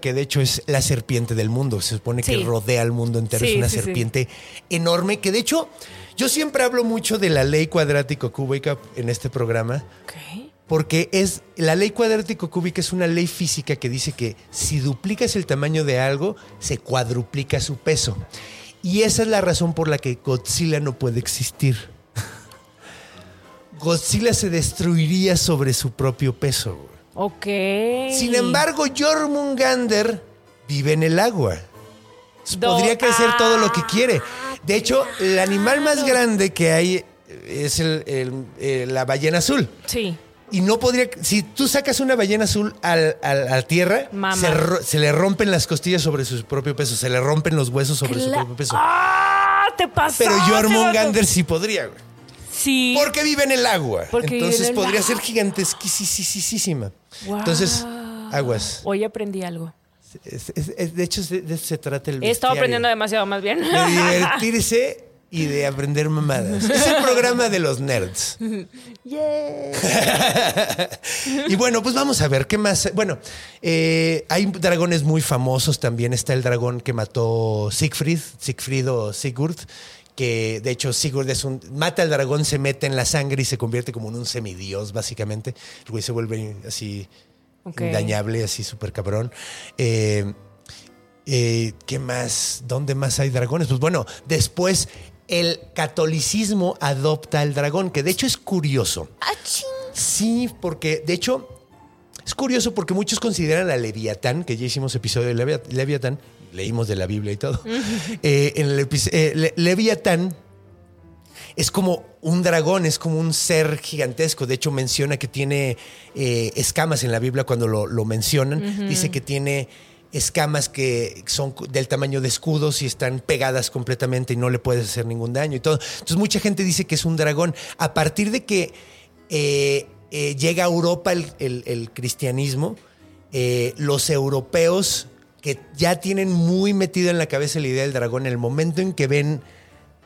Que de hecho es la serpiente del mundo. Se supone que rodea al mundo entero. es una sí, serpiente enorme que de hecho yo siempre hablo mucho de la ley cuadrático cúbica en este programa. Porque es la ley cuadrático cúbica es una ley física que dice que si duplicas el tamaño de algo, se cuadruplica su peso. Y esa es la razón por la que Godzilla no puede existir. [LAUGHS] Godzilla se destruiría sobre su propio peso. Ok. Sin embargo, Jormungandr vive en el agua. Podría crecer todo lo que Ah, quiere. De hecho, el animal más grande que hay es el- el- eh, la ballena azul. Sí. Y no podría. Si tú sacas una ballena azul al- al- a la tierra, se, le rompen las costillas sobre su propio peso, se le rompen los huesos sobre su propio peso. ¡Ah! Te pasó. Pero Jormungandr sí podría, güey. Sí. Porque vive en el agua. Porque Entonces el podría ser gigantesquísima. Guau. Entonces, aguas. Hoy aprendí algo. Es- es- es- de hecho, de eso se trata el He estado aprendiendo demasiado más bien. De divertirse y de aprender mamadas. Es el programa de los nerds. [LAUGHS] [LAUGHS] y bueno, pues vamos a ver qué más. Bueno, eh, hay dragones muy famosos también. Está el dragón que mató Siegfried, Siegfried o Sigurd. Que de hecho Sigurd es un. Mata al dragón, se mete en la sangre y se convierte como en un semidios, básicamente. El güey se vuelve así Ok. indañable, así súper cabrón. Eh, eh, ¿Qué más? ¿Dónde más hay dragones? Pues bueno, después el catolicismo adopta al dragón, que de hecho es curioso. Sí, porque de hecho es curioso porque muchos consideran a Leviatán, que ya hicimos episodio de Levia- Leviatán, leímos de la Biblia y todo. Eh, en el eh, Le- Leviatán es como un dragón, es como un ser gigantesco. De hecho, menciona que tiene eh, escamas en la Biblia cuando lo, lo mencionan. Dice que tiene escamas que son del tamaño de escudos y están pegadas completamente y no le puedes hacer ningún daño y todo. Entonces, mucha gente dice que es un dragón. A partir de que eh, eh, llega a Europa el, el- el cristianismo, los europeos que ya tienen muy metida en la cabeza la idea del dragón, en el momento en que ven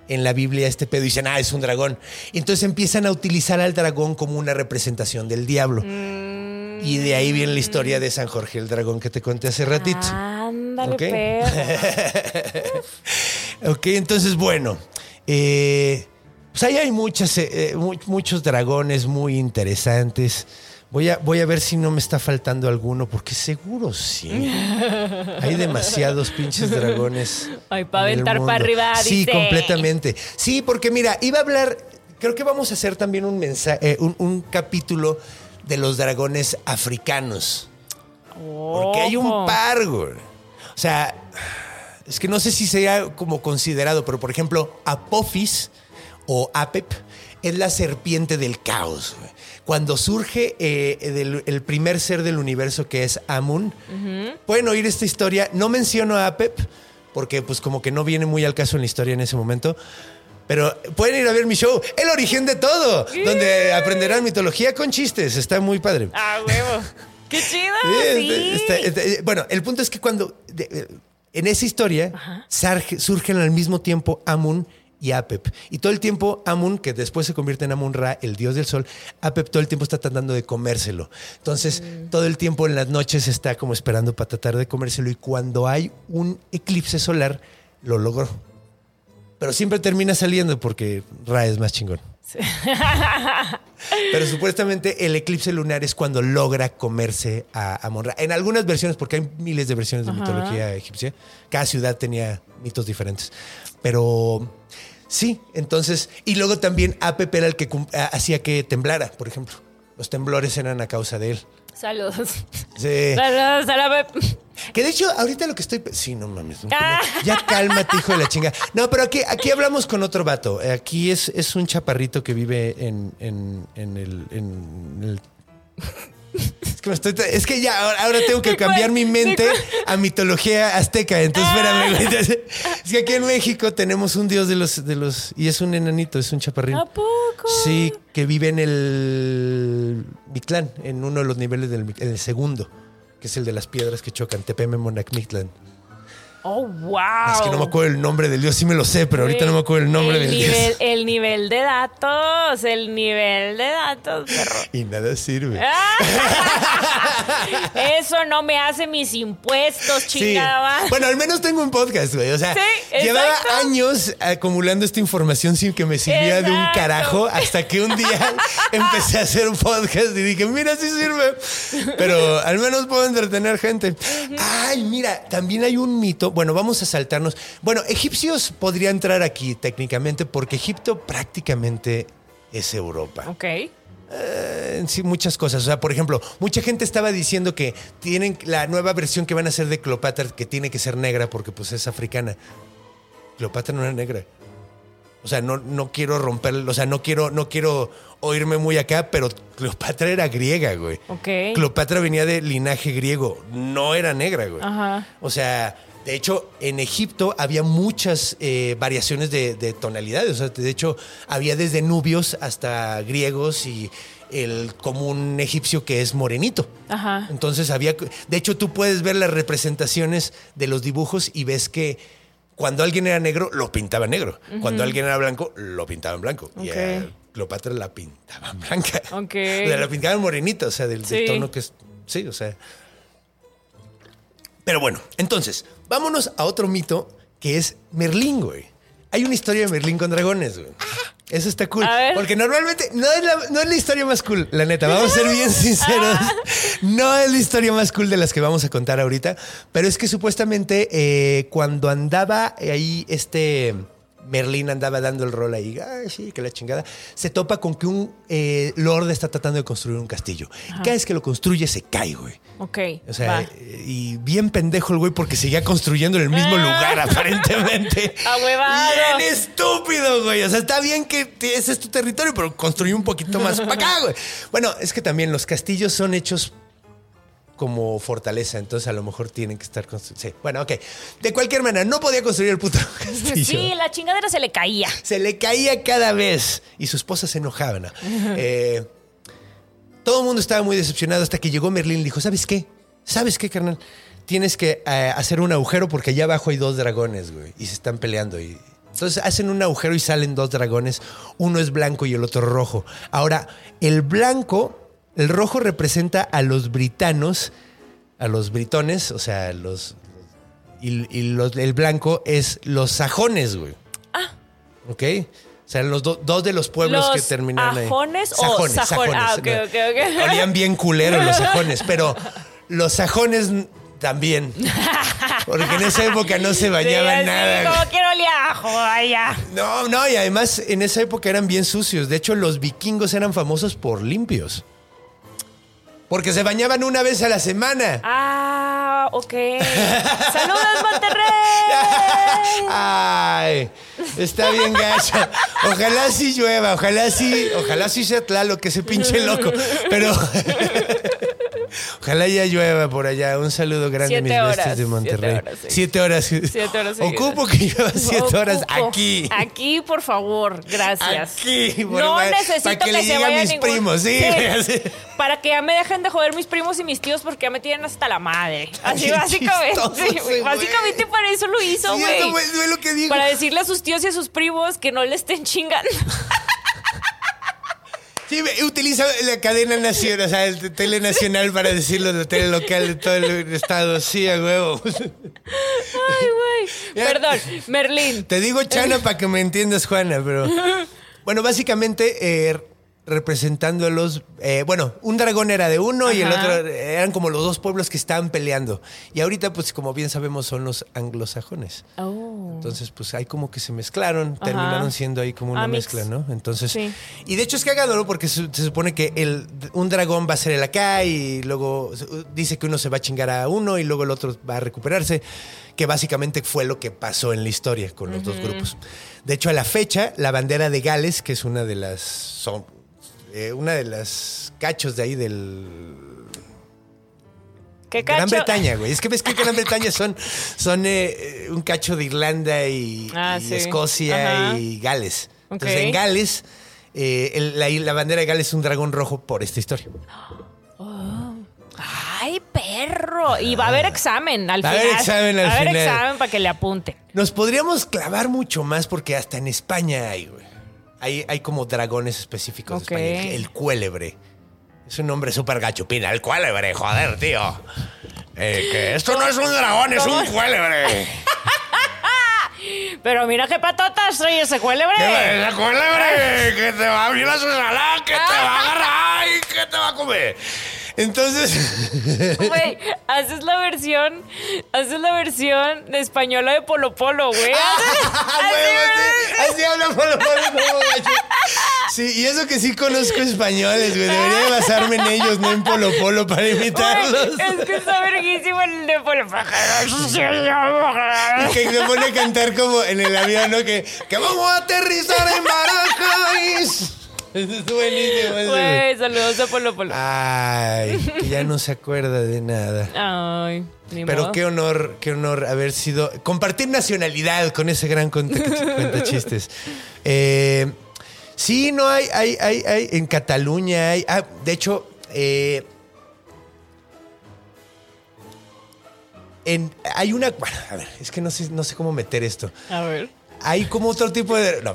en la Biblia este pedo y dicen, ah, es un dragón. Entonces empiezan a utilizar al dragón como una representación del diablo. Y de ahí viene la historia de San Jorge el dragón que te conté hace ratito. Ándale, Ok. perro. [LAUGHS] Ok, entonces, bueno. eh, pues ahí hay muchas, eh, eh, mu- muchos dragones muy interesantes. Voy a, voy a ver si no me está faltando alguno, porque seguro sí. [LAUGHS] Hay demasiados pinches dragones. Ay, pa' en el aventar pa' mundo. arriba, Sí, dice. completamente. Sí, porque mira, iba a hablar. Creo que vamos a hacer también un mensaje, un, un capítulo de los dragones africanos. Porque hay un par, güey. O sea, es que no sé si sería como considerado, pero por ejemplo, Apophis o Apep es la serpiente del caos. güey. Cuando surge eh, del- el primer ser del universo que es Amun, pueden oír esta historia. No menciono a Apep, porque pues como que no viene muy al caso en la historia en ese momento. Pero pueden ir a ver mi show, El origen de todo, donde aprenderán mitología con chistes. Está muy padre. Ah, huevo. [LAUGHS] ¡Qué chido! Sí, Sí. está- está- eh, bueno, el punto es que cuando de- eh, en esa historia surgen al mismo tiempo Amun y Apep. Y todo el tiempo Amun, que después se convierte en Amun Ra, el dios del sol, Apep todo el tiempo está tratando de comérselo. Entonces, todo el tiempo en las noches está como esperando para tratar de comérselo. Y cuando hay un eclipse solar, lo logró. Pero siempre termina saliendo porque Ra es más chingón. [LAUGHS] Pero supuestamente el eclipse lunar es cuando logra comerse a Amon Ra. En algunas versiones, porque hay miles de versiones de mitología egipcia, cada ciudad tenía mitos diferentes. Pero sí, entonces, y luego también Apep era el que hacía que temblara, por ejemplo. Los temblores eran a causa de él. Saludos. Sí. Saludos a la Que de hecho, ahorita lo que estoy. Sí, no mames. no, Ah. Ya cálmate, hijo de la chinga. No, pero aquí, aquí hablamos con otro vato. Eh, Aquí es, es un chaparrito que vive en, en, en el. en el- Es que, estoy es que ya ahora, ahora tengo que cambiar mi ¿De mente a mitología azteca. Entonces, Ah. espérame. Entonces, Es que aquí en México tenemos un dios de los, de los. Y es un enanito, es un chaparrín. ¿A poco? Sí, que vive en el Mictlán, en uno de los niveles del en el segundo, que es el de las piedras que chocan, Tepeme Monac Mictlán. Oh, wow. Es que no me acuerdo el nombre del dios, sí me lo sé, pero ahorita no me acuerdo el nombre el del nivel, dios. El nivel de datos, el nivel de datos, perro. Y nada sirve. [LAUGHS] Eso no me hace mis impuestos, Sí. chingada. Bueno, al menos tengo un podcast, güey. O sea, Sí, llevaba años acumulando esta información sin que me sirviera de un carajo hasta que un día [LAUGHS] empecé a hacer un podcast y dije, mira, sí sirve. Pero al menos puedo entretener gente. Ay, mira, también hay un mito. Bueno, vamos a saltarnos. Bueno, egipcios podría entrar aquí técnicamente porque Egipto prácticamente es Europa. Ok. Eh, sí, muchas cosas. O sea, por ejemplo, mucha gente estaba diciendo que tienen la nueva versión que van a hacer de Cleopatra que tiene que ser negra porque pues es africana. Cleopatra no era negra. O sea, no, no quiero romper, o sea, no quiero, no quiero oírme muy acá, pero Cleopatra era griega, güey. Ok. Cleopatra venía de linaje griego, no era negra, güey. Ajá. O sea, de hecho, en Egipto había muchas eh, variaciones de, de tonalidades. O sea, de hecho, había desde nubios hasta griegos y el común egipcio que es morenito. Ajá. Entonces había, de hecho, tú puedes ver las representaciones de los dibujos y ves que cuando alguien era negro, lo pintaban negro. Cuando alguien era blanco, lo pintaban blanco. Y a Cleopatra la pintaban blanca. Ok. [LAUGHS] O sea, la pintaban morenita, o sea, del, del tono que es. Sí, o sea. Pero bueno, entonces, vámonos a otro mito que es Merlín, güey. Hay una historia de Merlín con dragones, güey. Eso está cool. Porque normalmente no es, la, no es la historia más cool, la neta. Vamos a ser bien [LAUGHS] sinceros. No es la historia más cool de las que vamos a contar ahorita. Pero es que supuestamente eh, cuando andaba ahí este Merlín andaba dando el rol ahí, ay, sí, que la chingada, se topa con que un eh, lord está tratando de construir un castillo. Cada vez que lo construye se cae, güey. Ok. O sea, va. eh, y bien pendejo el güey porque seguía construyendo en el mismo lugar, aparentemente. [LAUGHS] Ahuevado. Bien estúpido, güey. O sea, está bien que ese es tu territorio, pero construyó un poquito más [LAUGHS] para acá, güey. Bueno, es que también los castillos son hechos como fortaleza, entonces a lo mejor tienen que estar construidos. Sí, bueno, ok. De cualquier manera, no podía construir el puto [LAUGHS] castillo. Sí, la chingadera se le caía. Se le caía cada vez y su esposa se enojaba. ¿no? [LAUGHS] Eh, todo el mundo estaba muy decepcionado hasta que llegó Merlín y dijo, ¿sabes qué? ¿Sabes qué, carnal? Tienes que eh, hacer un agujero porque allá abajo hay dos dragones, güey, y se están peleando. Y... Entonces hacen un agujero y salen dos dragones. Uno es blanco y el otro rojo. Ahora, el blanco, el rojo representa a los britanos, a los britones, o sea, los... Y, y los- el blanco es los sajones, güey. ¿Ok? O sea, los do- dos de los pueblos ¿Los que terminaron ahí. ajones o sajón? Ah, ok, ok, ok. [LAUGHS] Olían bien culeros los sajones, pero los sajones también. Porque en esa época no se bañaban Sí, nada. Como quiero oleajo, vaya. No, no, y además en esa época eran bien sucios. De hecho, los vikingos eran famosos por limpios. Porque se bañaban una vez a la semana. Ah, ok. [LAUGHS] ¡Saludos, Monterrey! Ay, Está bien gacho. Ojalá sí llueva, ojalá sí, ojalá sí sea Tlaloc, que ese pinche loco. Pero ojalá ya llueva por allá. Un saludo grande a mis horas, bestias de siete Monterrey. horas, sí. Siete horas. Siete horas. Ocupo que llueva siete horas aquí. Aquí, por favor. Gracias. Aquí, por no necesito para que le se a mis ningún- primos, sí. [LAUGHS] Sí. Para que ya me dejen de joder mis primos y mis tíos porque ya me tienen hasta la madre. Así básicamente. chistoso sí, básicamente para eso lo hizo, Sí, güey. eso fue- fue lo que dijo. para decirle a sus tíos y a sus primos que no le estén chingando. [LAUGHS] Sí, utiliza la cadena nacional, o sea, el tele nacional para decirlo de tele local de todo el estado. Sí, a huevo. Ay, güey. Perdón, Merlín. Te digo Chana [LAUGHS] para que me entiendas, Juana, pero. Bueno, básicamente, eh, representándolos. eh, bueno, un dragón era de uno y el otro eran como los dos pueblos que estaban peleando. Y ahorita, pues, como bien sabemos, son los anglosajones. Oh. Entonces, pues ahí como que se mezclaron, Ajá. terminaron siendo ahí como una Ah, mix. mezcla, ¿no? Entonces, Sí. y de hecho es cagado, ¿no? Porque se, se supone que el, un dragón va a ser el acá y luego dice que uno se va a chingar a uno y luego el otro va a recuperarse, que básicamente fue lo que pasó en la historia con los dos grupos. De hecho, a la fecha, la bandera de Gales, que es una de las, son, eh, una de las cachos de ahí del ¿Qué cacho? Gran Bretaña, güey. Es que ves que Gran [LAUGHS] Bretaña son, son eh, eh, un cacho de Irlanda y, Ah, y sí. Escocia Ajá. y Gales. Entonces, en Gales, eh, el- la, la bandera de Gales es un dragón rojo por esta historia. Ay, perro. Y va a haber examen al Va a final. haber examen al Va a haber final. examen para que le apunten. Nos podríamos clavar mucho más porque hasta en España hay, güey. Hay, hay como dragones específicos Ok. de España. El, el cuélebre. Es un nombre súper gachupina. El cuélebre, joder, tío. Eh, que esto no es un dragón, es un cuélebre. [LAUGHS] Pero mira qué patotas soy ese cuélebre. ¿Qué va, esa cuélebre? Que te va a abrir la ensalada, que te va a agarrar y que te va a comer. Entonces, [LAUGHS] Güey, haces la versión, haces la versión de española de Polo Polo, güey. Ah, [LAUGHS] así habla Polo Polo. Sí, y eso que sí conozco españoles, güey. Debería de basarme en ellos, no en Polo Polo para imitarlos. es que está verguísimo el de Polo Polo. Que se pone a cantar como en el avión, ¿no? Que, que vamos a aterrizar en Maracay. Eso es buenísimo. ese, güey. Güey, saludos a Polo Polo. Ay, que ya no se acuerda de nada. Ay, ni Pero modo. qué honor, qué honor haber sido. Compartir nacionalidad con ese gran cuenta, cuenta chistes. Eh, sí, no hay, hay, hay, hay. En Cataluña hay. ah, de hecho, eh, en- hay una. Bueno, a ver, es que no sé, no sé cómo meter esto. A ver. Hay como otro tipo de. No.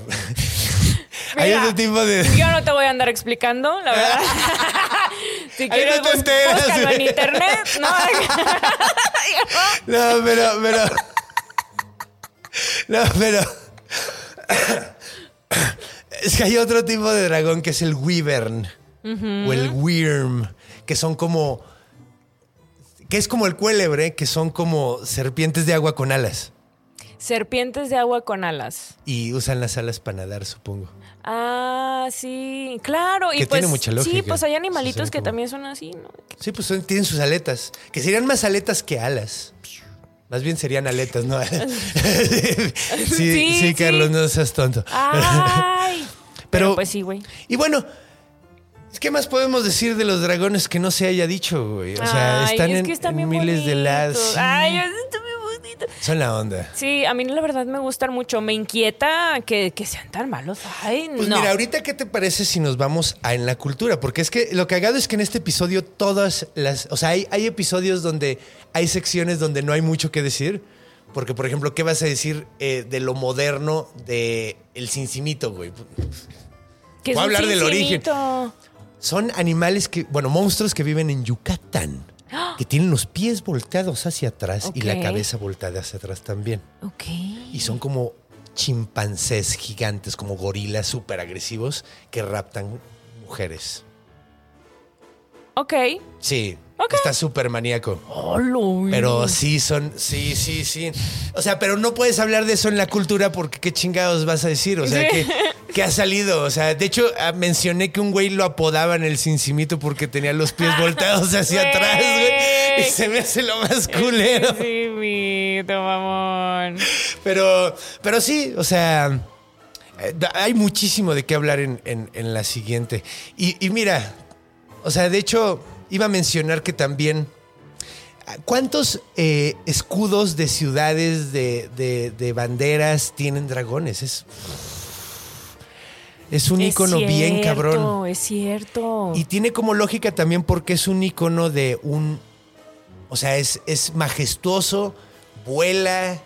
Hay otro tipo de. Yo no te voy a andar explicando, la verdad. [LAUGHS] si Ahí quieres, no búscalo en internet. No, No, pero, pero. No, pero. Es que hay otro tipo de dragón que es el Wyvern. O el Wyrm. Que son como. Que es como el cuélebre, que son como serpientes de agua con alas. Serpientes de agua con alas. Y usan las alas para nadar, supongo. Ah, sí, claro. Y Que pues, tiene mucha Sí, lógica. pues hay animalitos que como- también son así, ¿no? Sí, pues son- tienen sus aletas. Que serían más aletas que alas. Más bien serían aletas, ¿no? [LAUGHS] sí, sí, Sí, Carlos, sí. no seas tonto. Ay. [LAUGHS] Pero- Pero pues sí, güey. Y bueno, ¿qué más podemos decir de los dragones que no se haya dicho, güey? O sea, Ay, están es en, miles de lados. Sí, Ay. Son la onda. Sí, a mí la verdad me gustan mucho. Me inquieta que, que sean tan malos. Ay, Pues no. mira, ahorita, ¿qué te parece si nos vamos a en la cultura? Porque es que lo cagado es que en este episodio todas las... O sea, hay, hay episodios donde hay secciones donde no hay mucho que decir. Porque, por ejemplo, ¿qué vas a decir eh, de lo moderno de el cincimito, güey? Que es voy a hablar del origen. Son animales que, bueno, monstruos que viven en Yucatán, que tienen los pies volteados hacia atrás y la cabeza volteada hacia atrás también. Ok. Y son como chimpancés gigantes, como gorilas súper agresivos que raptan mujeres. Ok. Sí, Ok. está súper maníaco. Hola, Pero sí son, sí, sí, sí. O sea, pero no puedes hablar de eso en la cultura porque qué chingados vas a decir. O sea, Sí. que, que ha salido. O sea, de hecho, ah, mencioné que un güey lo apodaban el cincimito porque tenía los pies volteados hacia atrás, güey. Y se me hace lo más culero. Sí, mi bonito, mamón. Pero, pero sí, o sea, eh, hay muchísimo de qué hablar en, en- en la siguiente. Y, y mira, o sea, de hecho, iba a mencionar que también. ¿Cuántos eh, escudos de ciudades, de, de- de banderas tienen dragones? Es, es un icono bien cabrón. Es cierto. Y tiene como lógica también porque es un icono de un. O sea, es, es majestuoso, vuela.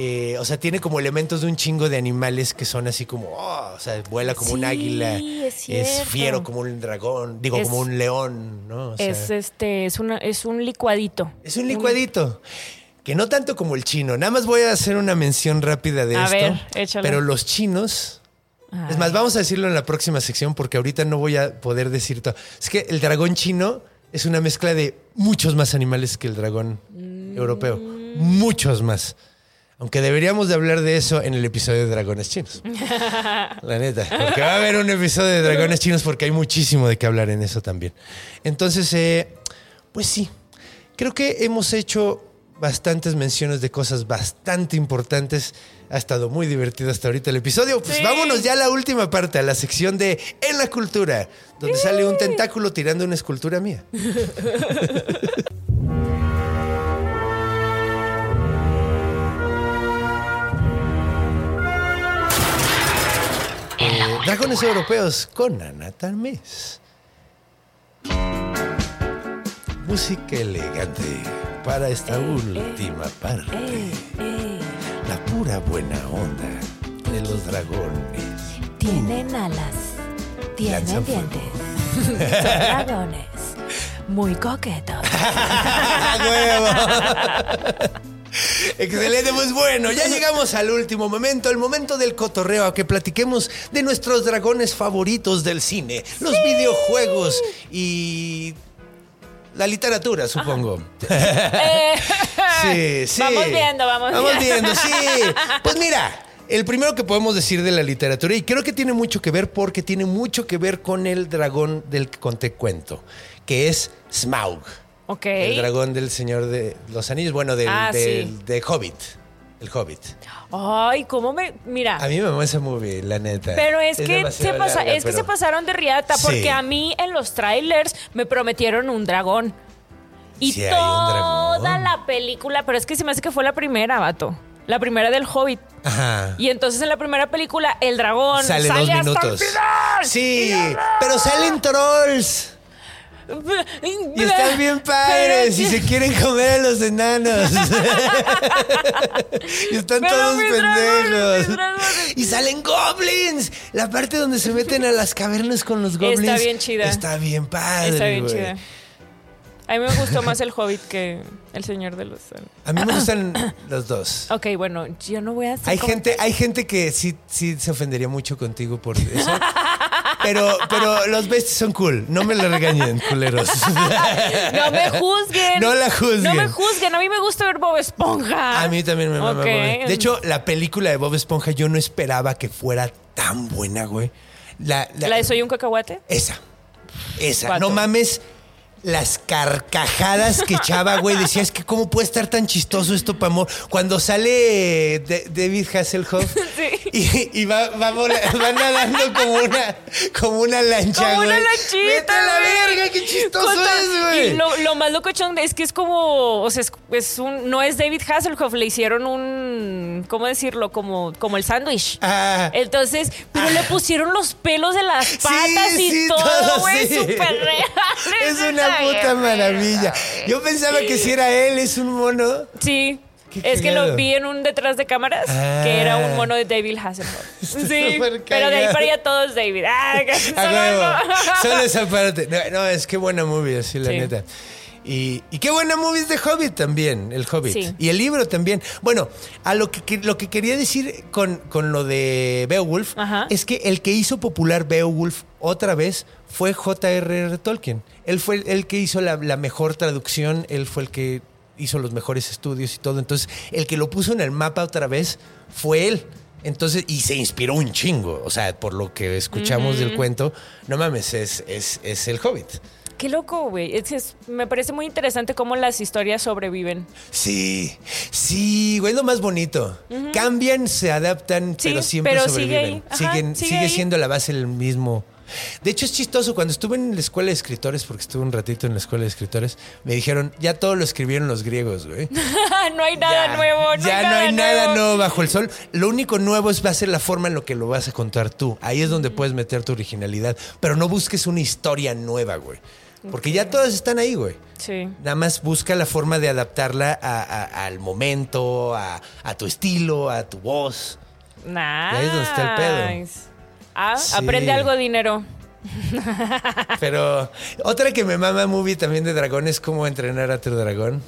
Eh, o sea, tiene como elementos de un chingo de animales que son así como. oh, o sea, vuela como un Sí, águila. es cierto. fiero como un dragón. Digo, Es- como un león, ¿no? O sea, es este, es una, es un licuadito. es un licuadito. Que no tanto como el chino. Nada más voy a hacer una mención rápida de A esto. ver, échale. Pero los chinos. Ay. Es más, vamos a decirlo en la próxima sección porque ahorita no voy a poder decir todo. Es que el dragón chino es una mezcla de muchos más animales que el dragón europeo. Muchos más. Aunque deberíamos de hablar de eso en el episodio de dragones chinos. [LAUGHS] La neta. Porque va a haber un episodio de dragones chinos porque hay muchísimo de qué hablar en eso también. Entonces, eh, pues sí. Creo que hemos hecho bastantes menciones de cosas bastante importantes. Ha estado muy divertido hasta ahorita el episodio. Pues Sí. vámonos ya a la última parte, a la sección de En la cultura, donde sale un tentáculo tirando una escultura mía. [LAUGHS] Dragones europeos con Ana Talmes. Música elegante para esta última parte. La pura buena onda de los dragones. Tienen alas, tienen Lanzan dientes. Son dragones. Muy coquetos. [LAUGHS] [LAUGHS] Excelente, pues bueno, ya llegamos al último momento, el momento del cotorreo, a que platiquemos de nuestros dragones favoritos del cine, los videojuegos y la literatura, supongo. [LAUGHS] sí, [LAUGHS] sí. Vamos viendo, vamos Vamos viendo. viendo, sí. Pues mira, el primero que podemos decir de la literatura, y creo que tiene mucho que ver porque tiene mucho que ver con el dragón del que conté cuento, que es Smaug. Ok. El dragón del Señor de los Anillos, bueno, del, Ah, del- sí. de Hobbit. El Hobbit. Ay, cómo me. Mira. A mí me mama ese movie, la neta. Pero es, que, se, demasiado pasa, larga, es que se pasaron de riata Sí. porque a mí en los trailers me prometieron un dragón. Y Sí, toda dragón. la película, pero es que se me hace que fue la primera, vato. La primera del Hobbit. Ajá. Y entonces en la primera película el dragón Sale sale, dos hasta el minutos. final. Sí, pero salen trolls. Y están bien padres sí. se quieren comer a los enanos. [LAUGHS] y están Pero todos pendejos. dragones. Y salen goblins. La parte donde se meten a las cavernas con los goblins. bien chida. Está bien padre. Está bien chida. A mí me gustó más el Hobbit que el Señor de los. A mí me gustan los dos. Ok, bueno, yo no voy a hacer Hay gente, hay gente que sí, sí se ofendería mucho contigo por eso. Pero, pero los besties son cool. No me lo regañen, culeros. No me juzguen. No la juzguen. No me juzguen. A mí me gusta ver Bob Esponja. A mí también me mama. Ok. Bob. De hecho, la película de Bob Esponja yo no esperaba que fuera tan buena, güey. La, la- ¿La de Soy un cacahuate? Esa. Esa. No mames. Las carcajadas que echaba, güey. Decía, es que cómo puede estar tan chistoso esto, Pamor. Cuando sale de- David Hasselhoff y, y va, va, vola- va nadando como una, como una lancha, Como güey. una lanchita. Vete a la güey. verga, qué chistoso es, güey. Y lo, lo más locochón es que es como, o sea, es, es un, no es David Hasselhoff, le hicieron un, ¿cómo decirlo? Como, como el sándwich. Ah. Entonces, pero le pusieron los pelos de las patas y sí, todo, güey, sí. súper real. Es una puta maravilla. Yo pensaba que si era él, es un mono. Sí. Qué Es que lo vi en un detrás de cámaras Ah. que era un mono de David Hasselhoff. [LAUGHS] Sí, pero de ahí para allá todos David. Ah, [LAUGHS] que A solo. Solo esa [LAUGHS] parte. No, no, es que buena movie, así la Sí. neta. Y, y qué buena movie es de Hobbit también, el Hobbit. Sí. Y el libro también. Bueno, a lo que, lo que quería decir con, con lo de Beowulf Ajá. es que el que hizo popular Beowulf otra vez fue J.R.R. Tolkien. Él fue el, el que hizo la, la mejor traducción, él fue el que hizo los mejores estudios y todo. Entonces, el que lo puso en el mapa otra vez fue él. Entonces, y se inspiró un chingo. O sea, por lo que escuchamos del cuento, no mames, es, es, es el Hobbit. Qué loco, güey. Es- es- me parece muy interesante cómo las historias sobreviven. Sí, sí, güey, es lo más bonito. Cambian, se adaptan, Sí, pero siempre pero sigue sobreviven. ahí. Ajá, Siguen, sigue sigue siendo la base el mismo. De hecho, es chistoso. Cuando estuve en la escuela de escritores, porque estuve un ratito en la escuela de escritores, me dijeron, ya todo lo escribieron los griegos, güey. [LAUGHS] no hay nada Ya, nuevo. No ya hay no hay nada nuevo. nuevo bajo el sol. Lo único nuevo es va a ser la forma en lo que lo vas a contar tú. Ahí es donde puedes meter tu originalidad. Pero no busques una historia nueva, güey. Porque ya todas están ahí, güey. Sí. Nada más busca la forma de adaptarla a- a- al momento, a, a tu estilo, a tu voz. Nice. ahí es donde está el pedo. Ah, Sí. aprende algo dinero. Pero otra que me mama movie también de dragón es cómo entrenar a tu dragón.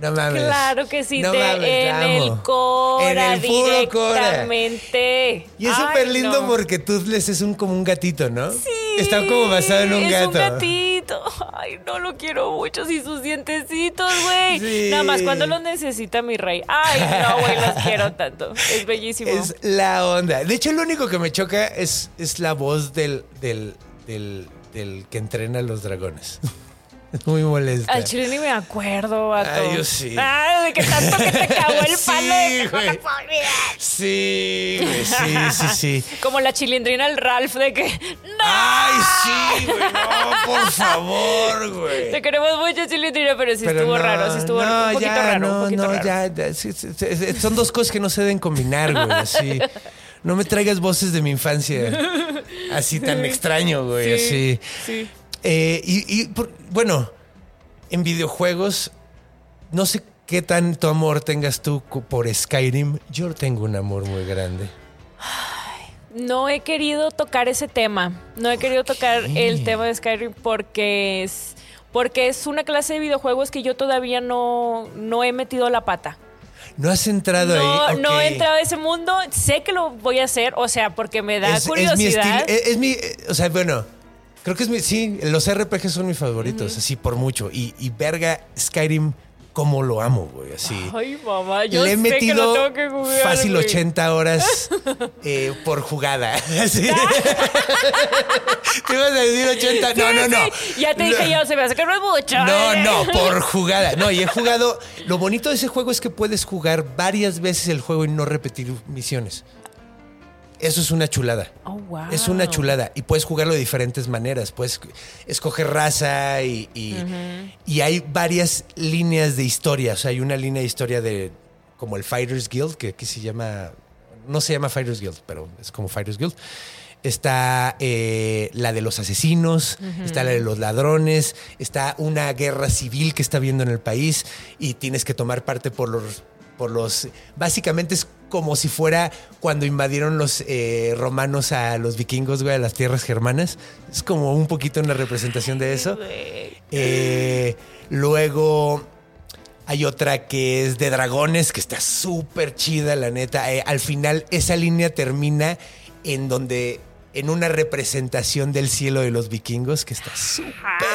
No mames. Claro que sí, No te- mames, en el. Cora En el Cora. directamente. Y es súper lindo no. porque Toothless es un, como un gatito, ¿no? Sí, Está como basado en un es gato. un gatito. Ay, no lo quiero mucho. Y sus dientecitos, güey. Sí. Nada más cuando los necesita mi rey. Ay, no, güey, los [LAUGHS] quiero tanto. Es bellísimo. Es la onda. De hecho, lo único que me choca es, es la voz del, del, del, del que entrena a los dragones. [LAUGHS] Es [LAUGHS] muy molesta. Al chile ni me acuerdo, vato. Ay, yo sí. Ay, de que tanto que te cagó el [LAUGHS] Sí, palo de güey. Sí, güey, sí, sí, sí. [LAUGHS] Como la chilindrina el Ralph de que. ¡No! Ay, sí, güey, no, por favor, güey. Te queremos mucho, chilindrina, pero sí Pero estuvo no, raro, sí estuvo no, un poquito ya, raro, no, un poquito no, raro. ya, ya, sí, sí, sí, sí, son dos cosas que no se deben combinar, güey, así. No me traigas voces de mi infancia así tan extraño, güey, así. Sí. Eh, y, y, por- bueno, en videojuegos, no sé qué tanto amor tengas tú por Skyrim. Yo tengo un amor muy grande. No he querido tocar ese tema. No he querido tocar el tema de Skyrim porque es. Porque es una clase de videojuegos que yo todavía no, no he metido la pata. ¿No has entrado No, ahí? no Ok. he entrado a ese mundo. Sé que lo voy a hacer, o sea, porque me da es, es curiosidad. mi. Es, es mi. eh, O sea, bueno. Creo que es mi. Sí, los RPG son mis favoritos, así por mucho. Y, y verga, Skyrim, cómo lo amo, güey. Así. Ay, mamá, yo Le he sé que metido lo tengo que jugar. fácil güey. 80 horas [LAUGHS] eh, por jugada. [LAUGHS] Así. ¿Te ibas a decir 80? No, Sí, no, no. sí. Ya te dije No. yo, se me hace que no es mucho. No, ¿eh? no, por [LAUGHS] jugada. No, y he jugado. Lo bonito de ese juego es que puedes jugar varias veces el juego y no repetir misiones. Eso es una chulada. Oh, wow. Es una chulada. Y puedes jugarlo de diferentes maneras. Puedes escoger raza y, y, y hay varias líneas de historia. O sea, hay una línea de historia de como el Fighters Guild, que aquí se llama. No se llama Fighters Guild, pero es como Fighters Guild. Está eh, la de los asesinos, está la de los ladrones, está una guerra civil que está habiendo en el país y tienes que tomar parte por los por los. Básicamente es como si fuera cuando invadieron los eh, romanos a los vikingos, güey, a las tierras germanas. Es como un poquito una representación de eso. Eh, luego hay otra que es de dragones, que está súper chida, la neta. Eh, al final, esa línea termina en donde. En una representación del cielo de los vikingos que está súper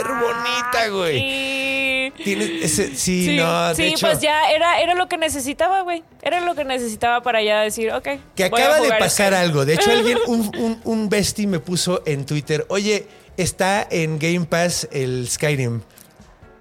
bonita, güey. Sí. Tiene ese, sí, Sí, no, de sí, hecho, pues ya era, era lo que necesitaba, güey. Era lo que necesitaba para ya decir, ok. Que voy a acaba de pasar algo. De hecho, alguien, [LAUGHS] un, un, un bestie me puso en Twitter, oye, está en Game Pass el Skyrim.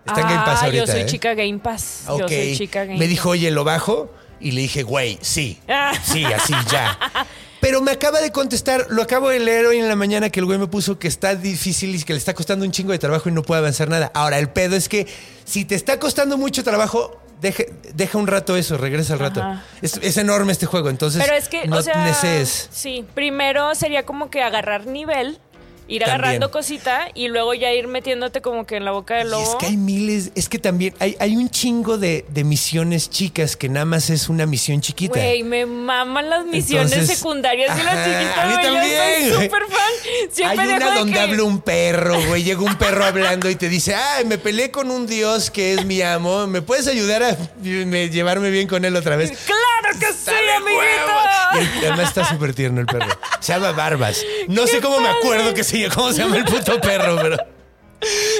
Está en Game Pass Ah, ahorita. Yo soy ¿eh? chica Game Pass. Yo Ok. soy chica Game Me dijo, oye, ¿lo bajo? Y le dije, güey, sí. Ah. Sí, así ya. [LAUGHS] Pero me acaba de contestar, lo acabo de leer hoy en la mañana que el güey me puso que está difícil y que le está costando un chingo de trabajo y no puede avanzar nada. Ahora, el pedo es que si te está costando mucho trabajo, deja, deja un rato eso, regresa al rato. Es, es enorme este juego, entonces Pero es que, no o sea, sí, primero sería como que agarrar nivel, ir También. agarrando cosita y luego ya ir metiéndote como que en la boca del Y lobo. es que hay miles, es que también hay, hay un chingo de, de misiones chicas que nada más es una misión chiquita. Güey, me maman las misiones Entonces, secundarias y las chiquitas. a mí yo también, soy súper fan. Siempre Hay una de donde que- habla un perro, güey. Llega un perro hablando y te dice, ay, me peleé con un dios que es mi amo. ¿Me puedes ayudar a me- llevarme bien con él otra vez? ¡Claro que sí, ¡Está de amiguito! Y además está súper tierno el perro. Se llama Barbas. No sé cómo me acuerdo que se, cómo se llama el puto perro, pero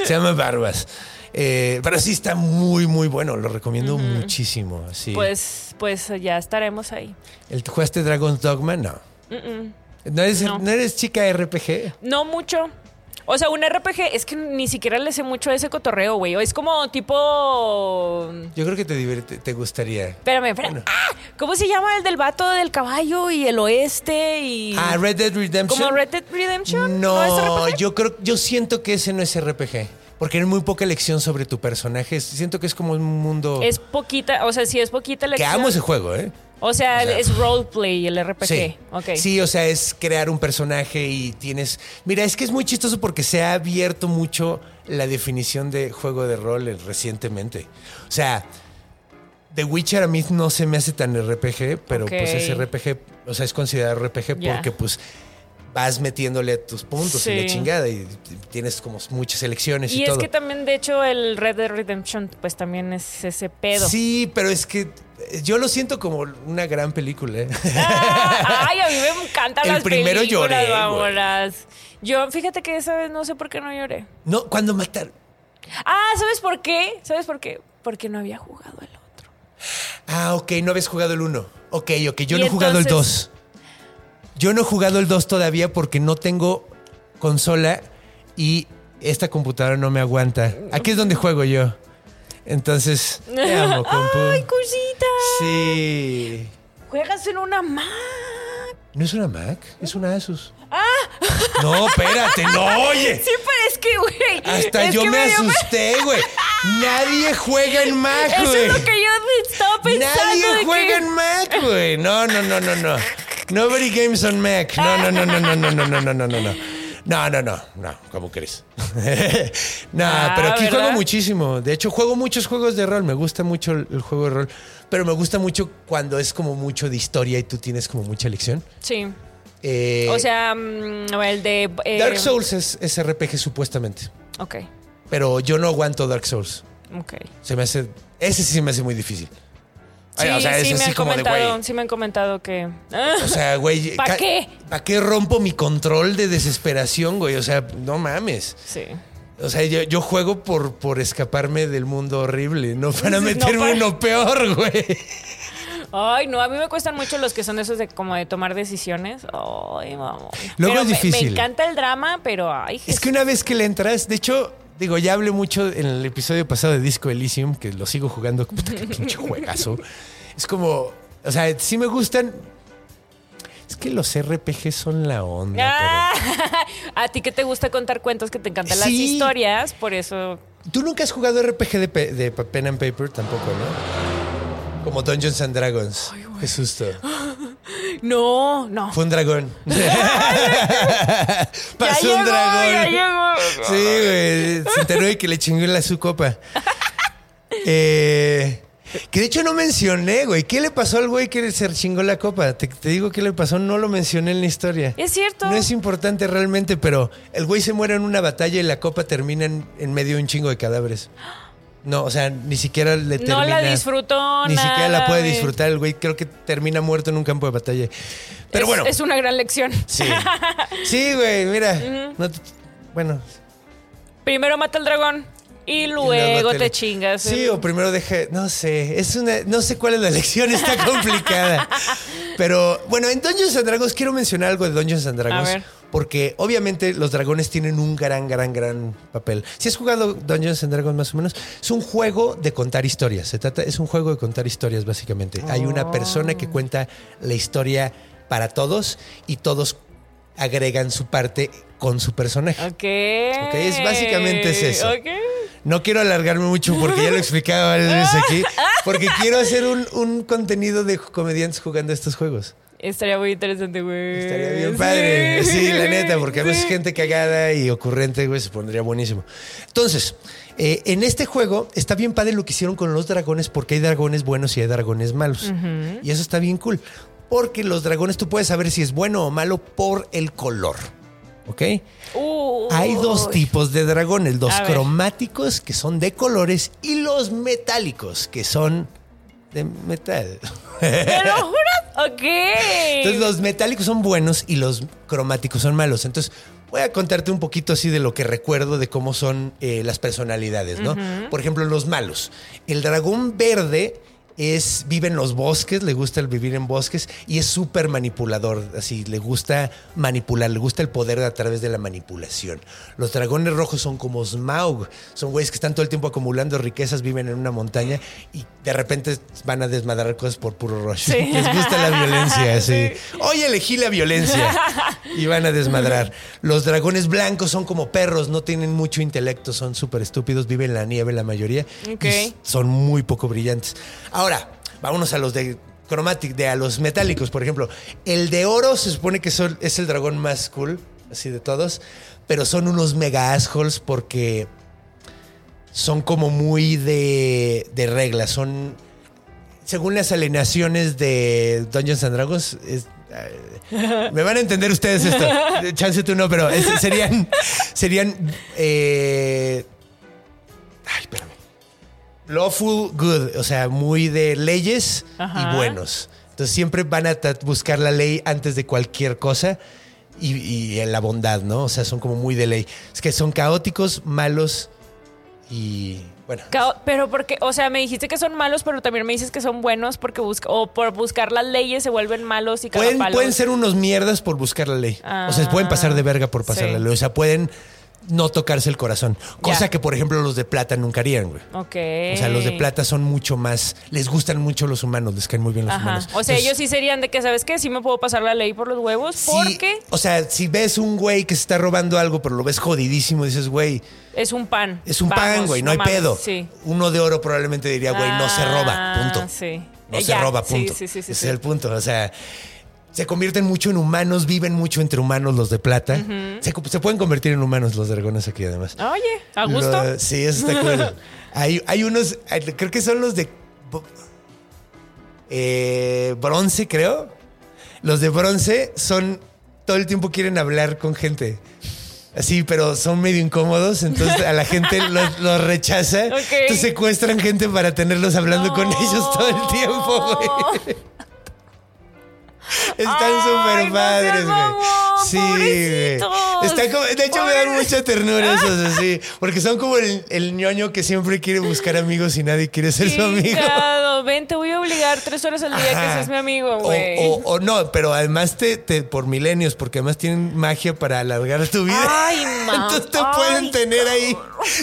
se llama Barbas. Eh, pero sí está muy, muy bueno. Lo recomiendo muchísimo. Sí. Pues, pues ya estaremos ahí. ¿El, ¿Jugaste Dragon's Dogma? No. ¿No eres, No. no eres chica RPG? No mucho. O sea, un RPG, es que ni siquiera le sé mucho a ese cotorreo, güey. Es como tipo. Yo creo que te, te gustaría. Espérame, espérame. ¡Ah! ¿Cómo se llama el del vato del caballo y el oeste y. Ah, Red Dead Redemption. ¿Como Red Dead Redemption? No, es RPG? yo creo, yo siento que ese no es RPG. Porque hay muy poca elección sobre tu personaje. Siento que es como un mundo. Es poquita, o sea, sí es poquita la que amo ese juego, ¿eh? O sea, O sea, es roleplay el RPG. Sí. Sí, o sea, es crear un personaje y tienes. Mira, es que es muy chistoso porque se ha abierto mucho la definición de juego de rol recientemente. O sea, The Witcher a mí no se me hace tan RPG, pero pues es RPG, o sea, es considerado RPG porque pues vas metiéndole tus puntos y Sí. la chingada y tienes como muchas elecciones y, Y es todo. que también, de hecho, el Red Dead Redemption, pues también es ese pedo. Sí, pero es que eh, yo lo siento como una gran película. ¿eh? Ah, [LAUGHS] ay, a mí me encantan El las primero películas, lloré. Yo, fíjate que esa vez no sé por qué no lloré. No, cuando mataron. Ah, ¿sabes por qué? ¿Sabes por qué? Porque no había jugado el otro. Ah, ok, no habías jugado el 1. Ok, ok, yo Y no he jugado el 2. Yo no he jugado el 2 todavía porque no tengo consola y esta computadora no me aguanta. Aquí es donde juego yo. Entonces, te amo, [LAUGHS] compu. ¡Ay, cosita! Sí. Juegas en una Mac. ¿No es una Mac? Es una Asus. No, espérate, no, oye. [LAUGHS] Sí, pero es que, güey. Hasta yo me asusté, [LAUGHS] güey. Nadie juega en Mac, Eso güey. es lo que yo estaba pensando. Nadie juega que- en Mac, güey. No, no, no, no, no. Nobody games on Mac. No, no, no, no, no, no, no, no, no, no, no, no. No, no, no, no, ¿cómo crees? no, Ah, pero aquí ¿verdad? juego muchísimo. De hecho, juego muchos juegos de rol. Me gusta mucho el, el juego de rol. Pero me gusta mucho cuando es como mucho de historia y tú tienes como mucha elección. Sí. Eh, O sea, mm, el de. eh, Dark Souls es, es RPG supuestamente. Ok, Pero yo no aguanto Dark Souls. ok. Se me hace. Ese sí se me hace muy difícil. Sí, o sea, sí, me han de, comentado, sí me han comentado que. Ah, O sea, [LAUGHS] güey. ¿Pa' ca- qué? ¿Para qué rompo mi control de desesperación, güey? O sea, no mames. sí. O sea, yo, yo juego por, por escaparme del mundo horrible, no [LAUGHS] para No meterme para- en lo peor, güey. Ay, no, a mí me cuestan mucho los que son esos de como de tomar decisiones. Ay, vamos. Luego Pero es me- difícil. Me, encanta el drama, pero ay, Es que una vez que le entras, de hecho, digo, ya hablé mucho en el episodio pasado de Disco Elysium, que lo sigo jugando, [LAUGHS] puta, qué pinche juegazo. Es como, o sea, sí me gustan. Es que los RPG son la onda. Ah, [LAUGHS] a ti que te gusta contar cuentos, que te encantan las historias, por eso. ¿Tú nunca has jugado RPG de, pe- de pen and paper? Tampoco, ¿no? Como Dungeons and Dragons. Qué susto. [GASPS] [LAUGHS] No, no. Fue un dragón. [LAUGHS] [LAUGHS] Pasó ya un llegó, dragón. ya llegó. Sí, güey. Se enteró de que le chingó la su copa. [LAUGHS] Eh, que de hecho no mencioné, güey. ¿Qué le pasó al güey que se chingó la copa? Te, te digo qué le pasó, no lo mencioné en la historia. Es cierto. No es importante realmente, pero el güey se muere en una batalla y la copa termina en, en medio de un chingo de cadáveres. [GASPS] No, o sea, ni siquiera le no termina. la disfrutó Ni siquiera la puede disfrutar el güey. Creo que termina muerto en un campo de batalla. Pero Es- bueno. Es una gran lección. Sí. [LAUGHS] Sí, güey, mira. No bueno. Primero mata al dragón y luego te- chingas. Sí, el- o primero deja. No sé. Es una. No sé cuál es la [LAUGHS] lección, está [LAUGHS] complicada. Pero bueno, en Dungeons and Dragons quiero mencionar algo de Dungeons and Dragons. A ver. Porque obviamente los dragones tienen un gran, gran, gran papel. Si has jugado Dungeons and Dragons más o menos, es un juego de contar historias. Se trata, es un juego de contar historias, básicamente. Hay una persona que cuenta la historia para todos y todos agregan su parte con su personaje. Ok. Ok, es básicamente es eso. No quiero alargarme mucho porque ya lo he explicado varias veces aquí. Porque quiero hacer un, un contenido de comediantes jugando estos juegos. Estaría muy interesante, güey. Estaría bien padre. Sí, la neta, porque además Sí. es gente cagada y ocurrente, güey, se pondría buenísimo. Entonces, eh, en este juego está bien padre lo que hicieron con los dragones porque hay dragones buenos y hay dragones malos. Y eso está bien cool. Porque los dragones tú puedes saber si es bueno o malo por el color. ¿Ok? Uh, Hay dos tipos de dragones, los ver. cromáticos que son de colores y los metálicos que son de metal. ¿Te lo [LAUGHS] juras? Ok. Entonces los metálicos son buenos y los cromáticos son malos. Entonces voy a contarte un poquito así de lo que recuerdo de cómo son eh, las personalidades, ¿no? Por ejemplo, los malos. El dragón verde es, vive en los bosques, le gusta el vivir en bosques y es súper manipulador, así, le gusta manipular, le gusta el poder a través de la manipulación. Los dragones rojos son como Smaug, son güeyes que están todo el tiempo acumulando riquezas, viven en una montaña y de repente van a desmadrar cosas por puro rush. Les gusta la violencia. [LAUGHS] Hoy elegí la violencia [LAUGHS] y van a desmadrar. Los dragones blancos son como perros, no tienen mucho intelecto, son súper estúpidos, viven en la nieve la mayoría Ok. y son muy poco brillantes. Ahora, vámonos a los de Chromatic, de a los metálicos, por ejemplo. El de oro se supone que son- es el dragón más cool, así de todos, pero son unos mega assholes porque son como muy de, de reglas, son... Según las alineaciones de Dungeons and Dragons, es- eh, me van a entender ustedes esto. [LAUGHS] Chance tú no, pero es- serían, serían eh, Ay, espérame. Lawful good, o sea, muy de leyes Ajá. y buenos. Entonces siempre van a buscar la ley antes de cualquier cosa y, y la bondad, ¿no? O sea, son como muy de ley. Es que son caóticos, malos y bueno. Cao- Pero porque, o sea, me dijiste que son malos, pero también me dices que son buenos porque busca, o por buscar las leyes se vuelven malos y Pueden, pueden ser unos mierdas por buscar la ley. o sea, pueden pasar de verga por pasar sí. la ley. O sea, pueden no tocarse el corazón. Cosa que, por ejemplo, los de plata nunca harían, güey. Ok. O sea, los de plata son mucho más. Les gustan mucho los humanos, les caen muy bien los Ajá. humanos. O sea, Entonces, ellos sí serían de que, ¿sabes qué? Sí me puedo pasar la ley por los huevos sí, porque O sea, si ves un güey que se está robando algo, pero lo ves jodidísimo, dices, güey, es un pan. es un pan, güey, no, hay mames. pedo. Sí. Uno de oro probablemente diría, güey, no se roba, Ah, punto. Sí. No Eh, se roba, punto. Sí, sí, sí. Ese es el punto. O sea, se convierten mucho en humanos, viven mucho entre humanos los de plata. se, se pueden convertir en humanos los dragones aquí, además. Oye, a gusto. Lo- sí, eso está cool. [LAUGHS] hay, hay unos, creo que son los de eh, bronce, creo. Los de bronce son, todo el tiempo quieren hablar con gente. Así, pero son medio incómodos, entonces a la gente [LAUGHS] los, los rechaza. Entonces secuestran gente para tenerlos hablando con ellos todo el tiempo, güey. [LAUGHS] Están súper padres, güey. Sí, güey. como- de hecho, me dan mucha ternura [LAUGHS] esos así. Porque son como el, el ñoño que siempre quiere buscar amigos y nadie quiere ser su amigo. Chingado, ven, te voy a obligar tres horas al día que Ajá. seas mi amigo, güey. o- o no, pero además te, te- por milenios, porque además tienen magia para alargar tu vida. Ay, [LAUGHS] ma- Entonces te ay, pueden tener ahí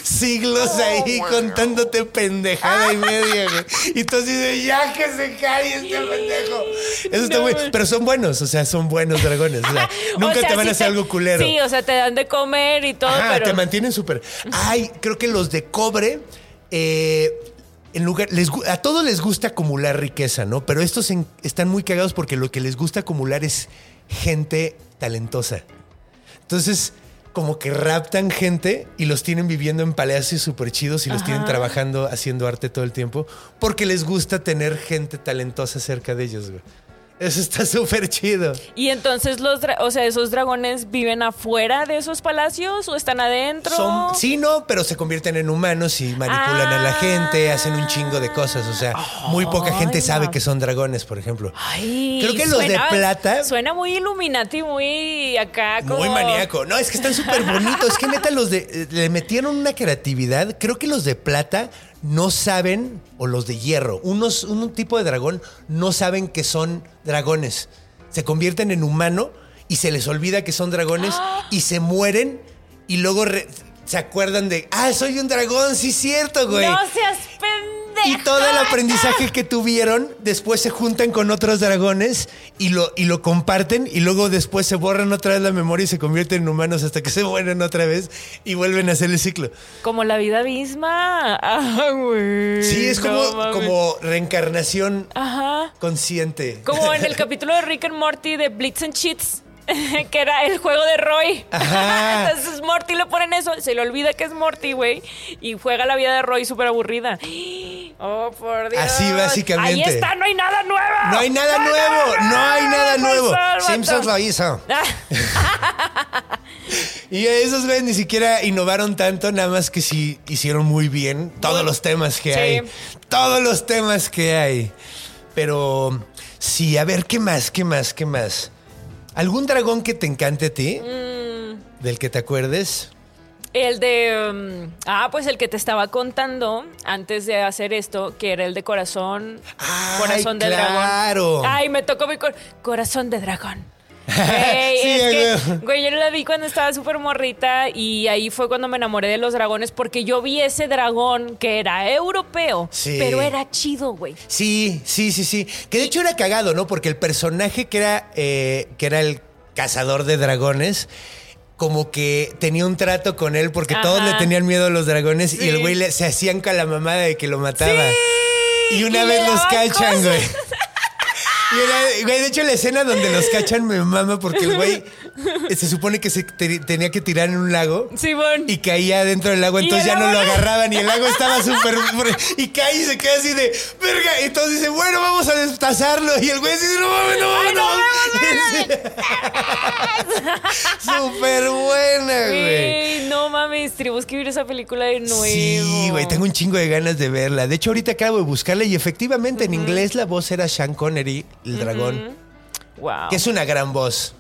siglos ahí contándote pendejada y media, güey. Y tú de ya que se cae este pendejo. Eso está muy. Pero son buenos, o sea, son buenos dragones. O sea, [LAUGHS] nunca O sea, te van a hacer algo culero. Sí, o sea, te dan de comer y todo, Ajá, pero. te mantienen súper. Ay, creo que los de cobre, eh, en lugar, les a todos les gusta acumular riqueza, ¿no? Pero estos en- están muy cagados porque lo que les gusta acumular es gente talentosa. Entonces, como que raptan gente y los tienen viviendo en palacios súper chidos y los tienen trabajando haciendo arte todo el tiempo porque les gusta tener gente talentosa cerca de ellos, güey. Eso está [LAUGHS] súper chido. Y entonces los, o sea, esos dragones viven afuera de esos palacios o están adentro. Son, sí, no, pero se convierten en humanos y manipulan a la gente, hacen un chingo de cosas. O sea, muy poca gente Ay, sabe no. que son dragones, por ejemplo. Ay, Creo que los de plata- Suena muy Illuminati, muy acá como. Muy maníaco. No, es que están súper bonitos. Es que neta, los de. eh, Le metieron una creatividad. Creo que los de plata no saben, o los de hierro, unos, un tipo de dragón, no saben que son dragones. Se convierten en humano y se les olvida que son dragones y se mueren y luego re- se acuerdan de, ah, soy un dragón, sí, cierto, güey. No seas pendejo. Y todo el aprendizaje que tuvieron, después se juntan con otros dragones y lo, y lo comparten y luego después se borran otra vez la memoria y se convierten en humanos hasta que se mueren otra vez y vuelven a hacer el ciclo. Como la vida misma. [LAUGHS] Ah, güey. Sí, es como, No como reencarnación Ajá. consciente. Como en el [LAUGHS] capítulo de Rick and Morty de Blitz and Cheats. [LAUGHS] Que era el juego de Roy. Ajá. [LAUGHS] Entonces Morty le ponen eso, se le olvida que es Morty, güey. Y juega la vida de Roy súper aburrida. Oh, por Dios. Así básicamente. Ahí está, no hay nada nuevo. No hay nada nuevo, no hay nada nuevo. Simpsons lo hizo. [LAUGHS] Y esos güeyes ni siquiera innovaron tanto, nada más que sí hicieron muy bien todos los temas que Sí. hay. Todos los temas que hay. Pero sí, a ver, ¿qué más? ¿Qué más? ¿Qué más? ¿Algún dragón que te encante a ti? Mm. Del que te acuerdes. El de. um, ah, pues el que te estaba contando antes de hacer esto, que era el de corazón. Ay, corazón de claro. dragón. Ay, me tocó mi cor- corazón de dragón. Güey, Sí, es que, güey. yo la vi cuando estaba súper morrita y ahí fue cuando me enamoré de los dragones porque yo vi ese dragón que era europeo, Sí. pero era chido, güey. Sí, sí, sí, sí. Que de hecho era cagado, ¿no? Porque el personaje que era, eh, que era el cazador de dragones, como que tenía un trato con él porque Ajá. todos le tenían miedo a los dragones y el güey le- se hacían con la mamada de que lo mataba. Sí, Y una y vez los cachan, cosas. güey. [LAUGHS] Güey, de hecho, la escena donde los cachan me mama porque el güey [LAUGHS] se supone que se te- tenía que tirar en un lago. Simón. Y caía dentro del lago, entonces ya no lo agarraban y el lago estaba [LAUGHS] súper... Y cae y se queda así de... ¡Verga! Y todos dicen, bueno, vamos a destazarlo. Y el güey dice, no mames, no mames, no mames. Súper [LAUGHS] buena, güey. No mames, tenemos que ver esa película de nuevo. Sí, güey, tengo un chingo de ganas de verla. De hecho, ahorita acabo de buscarla y efectivamente en inglés la voz era Sean Connery, el dragón, Wow. que es una gran voz,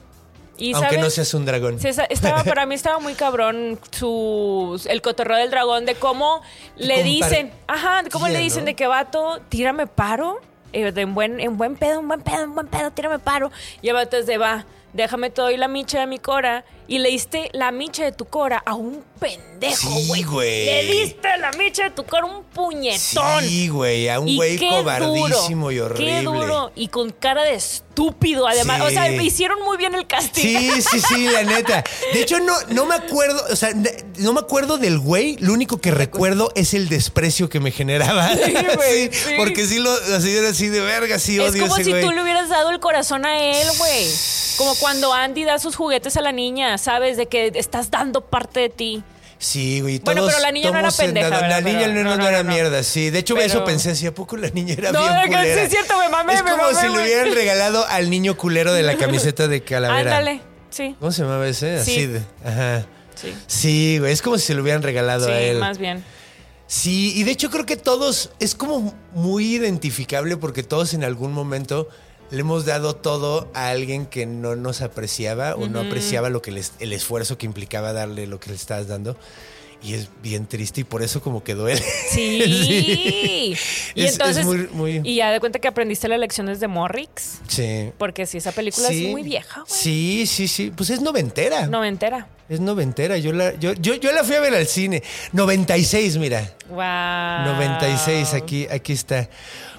Y, aunque ¿sabes? no seas un dragón. Estaba, [LAUGHS] para mí estaba muy cabrón su, el cotorreo del dragón, de cómo le dicen, ajá, de cómo le dicen ¿no? de que vato, tírame paro, eh, de en buen, en buen pedo, en buen pedo, en buen pedo, tírame paro. Y el vato es de va, déjame te doy la micha de mi cora. Y le diste la micha de tu cora a un pendejo, güey. Le diste la micha de tu cora a un puñetón. Sí, güey, a un güey cobardísimo duro, y horrible. Qué duro. Y con cara de estúpido, además. Sí. O sea, me hicieron muy bien el casting. Sí, sí, sí, la neta. De hecho, no, no me acuerdo, o sea, no me acuerdo del güey. Lo único que recuerdo es el desprecio que me generaba. Sí, güey, [LAUGHS] Sí. Porque sí lo, así era así de verga, sí Es odio como ese si güey. tú le hubieras dado el corazón a él, güey. Como cuando Andy da sus juguetes a la niña, ¿sabes? De que estás dando parte de ti. Sí, güey. Bueno, pero la niña no era pendeja, La, la niña no, no, no, no, era no. mierda, sí. De hecho, Pero- eso pensé así, ¿a poco la niña era No, bien sí culera? es cierto, me mamé, Es me como mamé, si le hubieran regalado al niño culero de la [LAUGHS] camiseta de calavera. Ándale, sí. ¿Cómo se llamaba ese? Así Sí. de... Ajá. Sí, Sí, güey, es como si se lo hubieran regalado sí, a él. más bien. Sí, y de hecho creo que todos es como muy identificable porque todos en algún momento le hemos dado todo a alguien que no nos apreciaba o no apreciaba lo que les- el esfuerzo que implicaba darle lo que le estabas dando. Y es bien triste y por eso como que duele. [LAUGHS] [LAUGHS] Sí. Y Es- es entonces, muy- muy- y ya de cuenta que aprendiste las lecciones de Morrix. Sí. Porque si esa película Sí. es muy vieja, güey. Sí, sí, sí. Pues es noventera. Noventera. Es noventera. Yo la, yo, yo, yo la fui a ver al cine. 96, mira. Wow. 96, aquí, aquí está.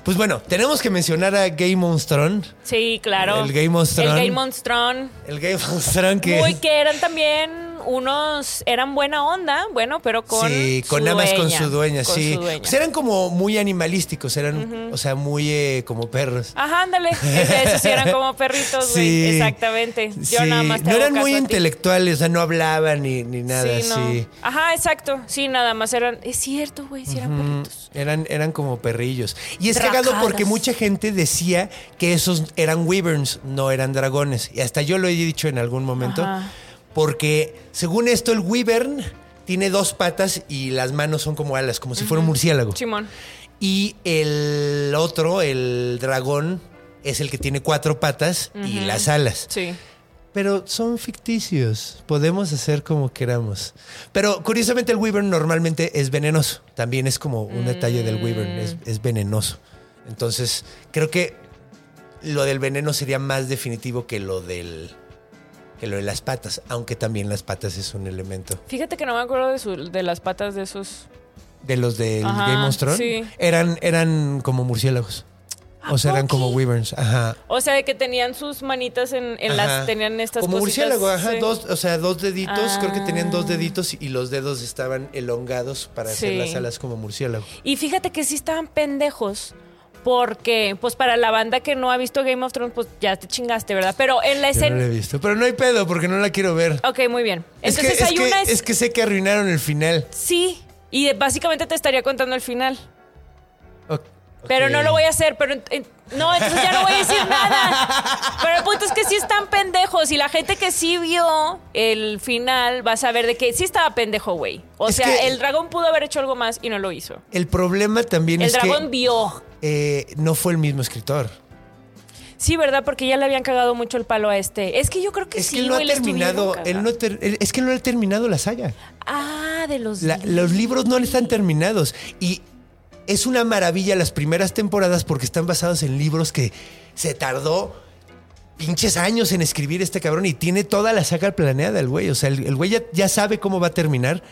Pues bueno, tenemos que mencionar a Game of Thrones. Sí, claro. El Game of Thrones. El Game of Thrones. El Game of Thrones que... Muy que eran también unos, eran buena onda, bueno, pero con sí, con su nada más con su dueña, con sí. su dueña. Pues eran como muy animalísticos, eran, o sea, muy eh, como perros. Ajá, ándale. [LAUGHS] Esos eran como perritos, güey. Sí. Exactamente. Yo Sí, nada más te No eran muy intelectuales, o sea, no hablaban ni, ni nada Sí, no. Ajá, exacto. Sí, nada más eran. Es cierto, güey, sí eran perritos. Eran, eran como perrillos. Y es Dracadas. cagado porque mucha gente decía que esos eran wyverns, no eran dragones. Y hasta yo lo he dicho en algún momento. Ajá. Porque según esto, el wyvern tiene dos patas y las manos son como alas, como si fuera un murciélago. Simón. Y el otro, el dragón, es el que tiene cuatro patas y las alas. Sí. Pero son ficticios. Podemos hacer como queramos. Pero curiosamente el wyvern normalmente es venenoso. También es como un detalle del wyvern. Es, es venenoso. Entonces, creo que lo del veneno sería más definitivo que lo del que lo de las patas, aunque también las patas es un elemento. Fíjate que no me acuerdo de, su- de las patas de esos. De los del Ajá, Game of Thrones sí. eran, eran como murciélagos. O sea, eran como wyverns. Ajá. O sea, de que tenían sus manitas en, en las. Tenían estas Como cositas, murciélago, ajá, sí. dos, o sea, dos deditos, creo que tenían dos Ah. deditos y los dedos estaban elongados para hacer las alas como murciélago. Y fíjate que sí estaban pendejos. Porque, pues para la banda que no ha visto Game of Thrones, pues ya te chingaste, ¿verdad? Pero en la no escena. la he visto, pero no hay pedo porque no la quiero ver. Ok, muy bien. Es que, Entonces es, hay que, una. es- es que sé que arruinaron el final. Sí. Y básicamente te estaría contando el final. Pero no lo voy a hacer, pero no, entonces ya no voy a decir nada. Pero el punto es que sí están pendejos y la gente que sí vio el final va a saber de que sí estaba pendejo, güey. O Es sea, el dragón pudo haber hecho algo más y no lo hizo. El problema también El es dragón que vio. eh, no fue el mismo escritor. Sí, ¿verdad? Porque ya le habían cagado mucho el palo a este. Es que yo creo que Es sí, que él no ha terminado, estuvieron él no ter- él- es que no ha terminado la saga. Ah, de los La- los libros no están terminados. Y es una maravilla las primeras temporadas porque están basados en libros que se tardó pinches años en escribir este cabrón y tiene toda la saga planeada el güey. O sea, el, el güey ya, ya sabe cómo va a terminar,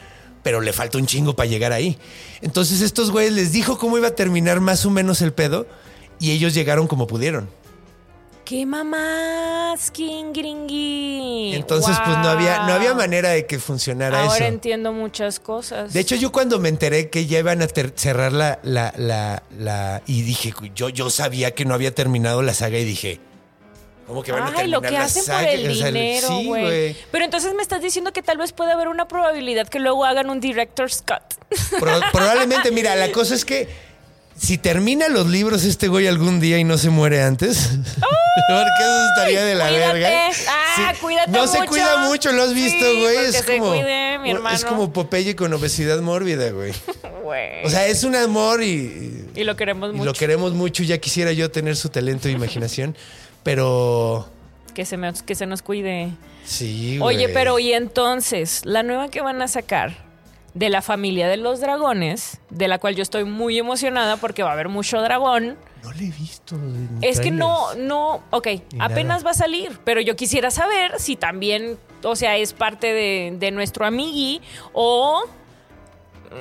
pero le falta un chingo para llegar ahí. Entonces estos güeyes les dijo cómo iba a terminar más o menos el pedo y ellos llegaron como pudieron. ¡Qué mamás, King Gringui! Entonces, pues no había, no había manera de que funcionara Ahora eso. entiendo muchas cosas. De hecho, yo cuando me enteré que ya iban a cerrar la, la, la, la- Y dije, yo, yo sabía que no había terminado la saga y dije, ¿cómo que van a Ay, terminar lo que la hacen por saga? el O sea, dinero, sí, güey. Pero entonces me estás diciendo que tal vez puede haber una probabilidad que luego hagan un director's cut. Pro- probablemente, mira, la cosa es que si termina los libros este güey algún día y no se muere antes, [LAUGHS] porque eso estaría de la cuídate. verga. Ah, cuídate No se cuida mucho, ¿lo has visto, Sí, güey? es como cuide, mi es como Popeye con obesidad mórbida, güey. [LAUGHS] Güey. O sea, es un amor y, y lo queremos y mucho. lo queremos mucho. Ya quisiera yo tener su talento e imaginación, [LAUGHS] pero que, se me- que se nos cuide. sí, güey. Oye, pero y entonces, la nueva que van a sacar de la familia de los dragones, de la cual yo estoy muy emocionada porque va a haber mucho dragón. no le he visto. Es que no, no, ok, Ni apenas nada. va a salir, pero yo quisiera saber si también, o sea, es parte de, de nuestro amigui o...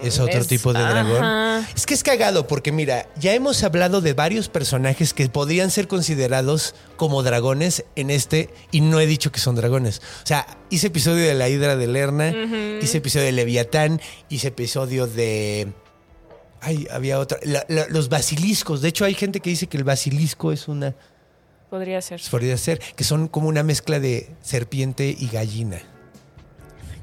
Es otro Es- tipo de dragón. ajá. Es que es cagado porque mira, ya hemos hablado de varios personajes que podrían ser considerados como dragones en este y no he dicho que son dragones. O sea, hice episodio de la Hidra de Lerna, hice episodio de Leviatán, hice episodio de... Ay, había otra. la- la- los basiliscos. De hecho, hay gente que dice que el basilisco es una... Podría ser, Podría ser, que son como una mezcla de serpiente y gallina.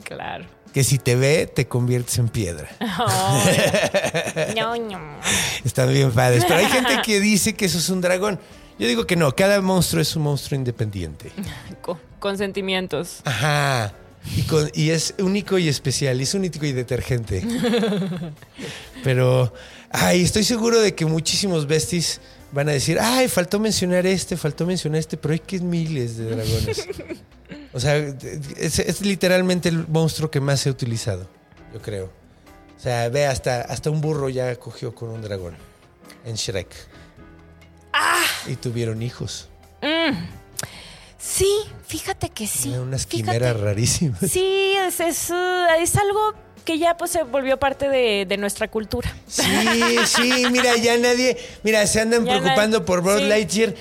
claro. Que si te ve, te conviertes en piedra. [LAUGHS] No, no. Están bien padres. Pero hay gente que [LAUGHS] dice que eso es un dragón. Yo digo que no, cada monstruo es un monstruo independiente. [LAUGHS] Co- Con sentimientos. Ajá. Y, con- y es único y especial, y es único y detergente. Pero, ay, estoy seguro de que muchísimos besties van a decir, ay, faltó mencionar este, faltó mencionar este, pero hay que miles de dragones. O sea, es, es literalmente el monstruo que más se ha utilizado, yo creo. O sea, ve, hasta, hasta un burro ya cogió con un dragón en Shrek. Y tuvieron hijos. Sí, fíjate que sí. Unas quimeras rarísimas. Sí, es, es, uh, es algo que ya pues se volvió parte de, de nuestra cultura. Sí, sí, mira, ya nadie. Mira, se andan [LAUGHS] Ya preocupando nadie- por Buzz sí. Lightyear.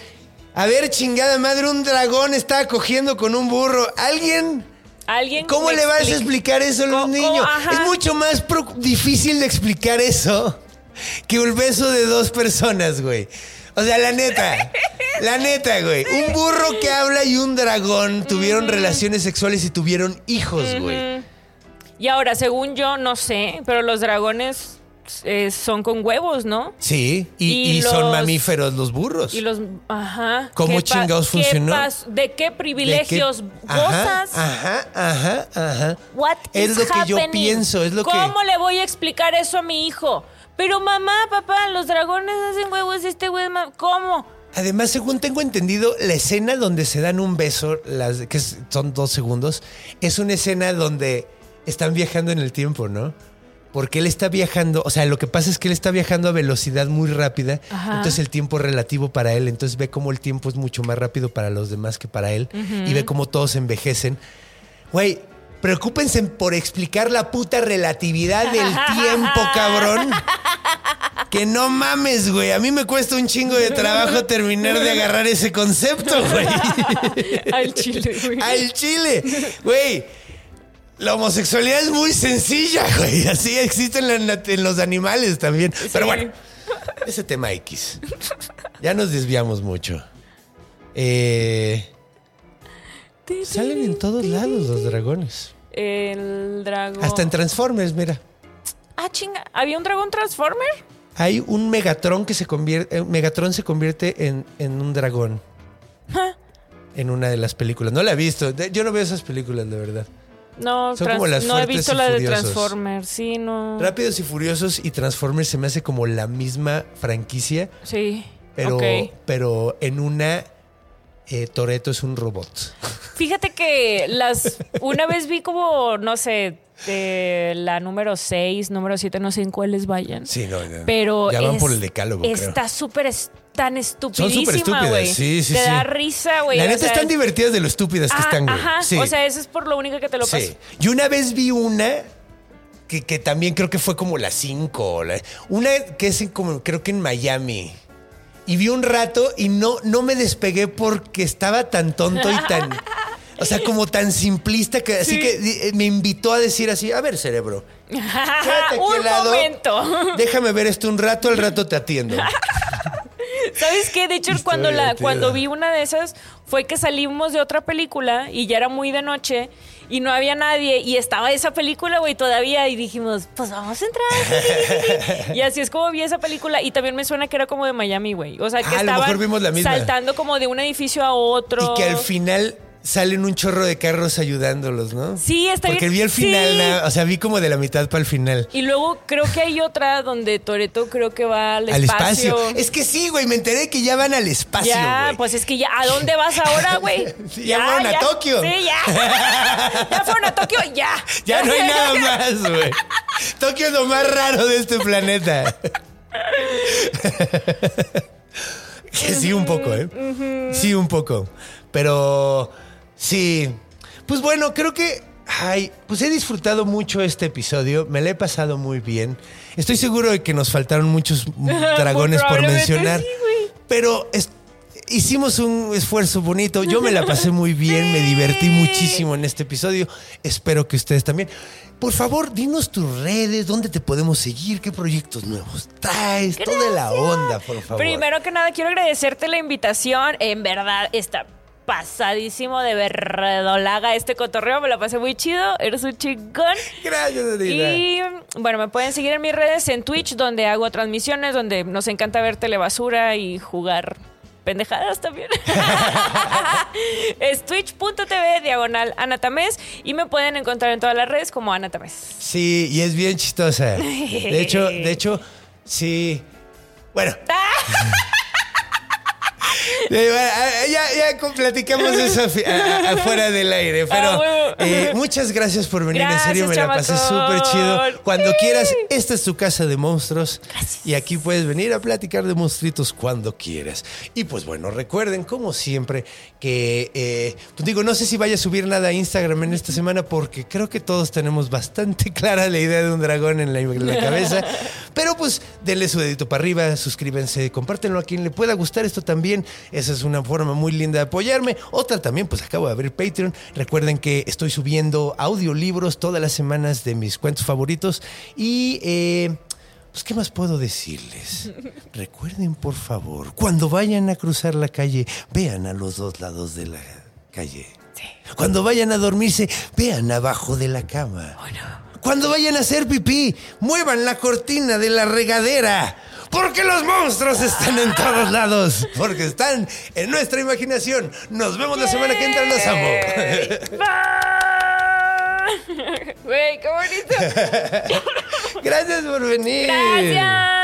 A ver, chingada madre, un dragón está cogiendo con un burro. ¿Alguien? ¿Alguien ¿Cómo le vas a explica? explicar eso a los ¿Cómo- niños? ajá. Es mucho más difícil de explicar eso que un beso de dos personas, güey. O sea, la neta, la neta, güey. [LAUGHS] Un burro que habla y un dragón tuvieron relaciones sexuales y tuvieron hijos, güey. Y ahora, según yo, no sé, pero los dragones eh, son con huevos, ¿no? Sí, y, Y y son mamíferos los burros. Y los, ajá. ¿Cómo ¿Qué pa- chingados funcionó? ¿De qué privilegios ¿De qué? Gozas? Ajá, ajá, ajá. What es is lo que yo happening? pienso, es lo que. ¿Cómo le voy a explicar eso a mi hijo? Pero mamá, papá, los dragones hacen huevos y este güey, ¿cómo? Además, según tengo entendido, la escena donde se dan un beso, las que son dos segundos, es una escena donde están viajando en el tiempo, ¿no? Porque él está viajando, o sea, lo que pasa es que él está viajando a velocidad muy rápida, Ajá. entonces el tiempo es relativo para él, entonces ve cómo el tiempo es mucho más rápido para los demás que para él, y ve cómo todos envejecen. Güey, preocúpense por explicar la puta relatividad del [LAUGHS] tiempo, cabrón. Que no mames, güey. A mí me cuesta un chingo de trabajo terminar de agarrar ese concepto, güey. [LAUGHS] Al chile, güey. Al chile. Güey, la homosexualidad es muy sencilla, [LAUGHS] güey. Así existe en, la los animales también. Pero bueno, ese tema X. Ya nos desviamos mucho. Eh, salen en todos lados los dragones. El dragón. Hasta en Transformers, mira. Ah, chinga. ¿Había un dragón Transformer? Hay un Megatron que se convierte. eh, Megatron se convierte en, en un dragón. En una de las películas. No la he visto. Yo no veo esas películas, de verdad. No, Son trans- como las no he visto la de Furiosos. Transformer. Sí, no. Rápidos y Furiosos y Transformers se me hace como la misma franquicia, Sí. pero, pero en una eh, Toreto es un robot. Fíjate que las una vez vi como, no sé, de la número 6, número 7, no sé en cuáles vayan. Sí, no, no. Pero Ya van es- por el decálogo. Está súper es- tan estupidísima, estúpidas, güey. sí, sí, Te sí. da risa, güey. La neta sea, están divertidas de lo estúpidas que ah, están, güey. Ajá, Sí. o sea, eso es por lo único que te lo paso. Sí. Y una vez vi una que, que también creo que fue como la 5. Una que es como, creo que en Miami. Y vi un rato y no, no me despegué porque estaba tan tonto y tan. [LAUGHS] O sea, como tan simplista que así Sí. que eh, me invitó a decir así, a ver, cerebro. quédate [LAUGHS] aquí Un lado, momento. [LAUGHS] Déjame ver esto un rato, al rato te atiendo. [LAUGHS] ¿Sabes qué? De hecho, cuando, la, cuando vi una de esas, fue que salimos de otra película y ya era muy de noche y no había nadie y estaba esa película, güey, todavía y dijimos, pues vamos a entrar. sí, sí, sí, sí. y así es como vi esa película y también me suena que era como de Miami, güey. O sea, que Ah, estaban saltando como de un edificio a otro. Y que al final salen un chorro de carros ayudándolos, ¿no? Sí, está Porque bien. vi el final, Sí. nada- o sea, vi como de la mitad para el final. Y luego creo que hay otra donde Toreto creo que va al, Al espacio. espacio. Es que sí, güey, me enteré que ya van al espacio, Ya, pues es que ya, ¿a dónde vas ahora, güey? [LAUGHS] Sí, ya fueron a Tokio. Sí, ya. [LAUGHS] Ya fueron a Tokio, ya. Ya no hay [LAUGHS] nada más, güey. Tokio es lo más raro de este planeta. Que sí, un poco, ¿eh? Sí, un poco. Pero sí. Pues bueno, creo que. Ay, pues he disfrutado mucho este episodio. Me lo he pasado muy bien. Estoy seguro de que nos faltaron muchos [LAUGHS] dragones por mencionar. sí, pero es- hicimos un esfuerzo bonito. Yo me la pasé muy [LAUGHS] bien, me divertí muchísimo en este episodio. Espero que ustedes también. Por favor, dinos tus redes, dónde te podemos seguir, qué proyectos nuevos traes, toda la onda, por favor. Primero que nada, quiero agradecerte la invitación. En verdad, está pasadísimo de verdolaga este cotorreo. Me la pasé muy chido. Eres un chingón. Gracias, Adina. Y bueno, me pueden seguir en mis redes en Twitch, donde hago transmisiones, donde nos encanta ver telebasura y jugar pendejadas también. [LAUGHS] es twitch.tv diagonal Anatames y me pueden encontrar en todas las redes como Anatames. Sí, y es bien chistosa. [LAUGHS] De hecho, de hecho, sí. Bueno. [LAUGHS] Eh, ah, Ya, platicamos eso afuera del aire, pero Ah, huevo. eh, muchas gracias por venir, en serio me la pasé súper chido. Cuando Sí. quieras, esta es tu casa de monstruos y aquí puedes venir a platicar de monstruitos cuando quieras. Y pues bueno, recuerden como siempre que, eh, pues digo, no sé si vaya a subir nada a Instagram en esta semana porque creo que todos tenemos bastante [LAUGHS] clara la idea de un dragón en la, en la cabeza, [LAUGHS] pero pues denle su dedito para arriba, suscríbanse, compártenlo a quien le pueda gustar esto también. Esa es una forma muy linda de apoyarme. Otra también, pues acabo de abrir Patreon. Recuerden que estoy subiendo audiolibros todas las semanas de mis cuentos favoritos. Y, eh, pues, ¿qué más puedo decirles? [LAUGHS] Recuerden, por favor, cuando vayan a cruzar la calle, vean a los dos lados de la calle. Cuando vayan a dormirse, vean abajo de la cama. Cuando vayan a hacer pipí, muevan la cortina de la regadera. Porque los monstruos están en todos lados. Porque están en nuestra imaginación. Nos vemos la semana que entra. Los amo. [LAUGHS] [LAUGHS] Güey, qué bonito. [LAUGHS] Gracias por venir. Gracias.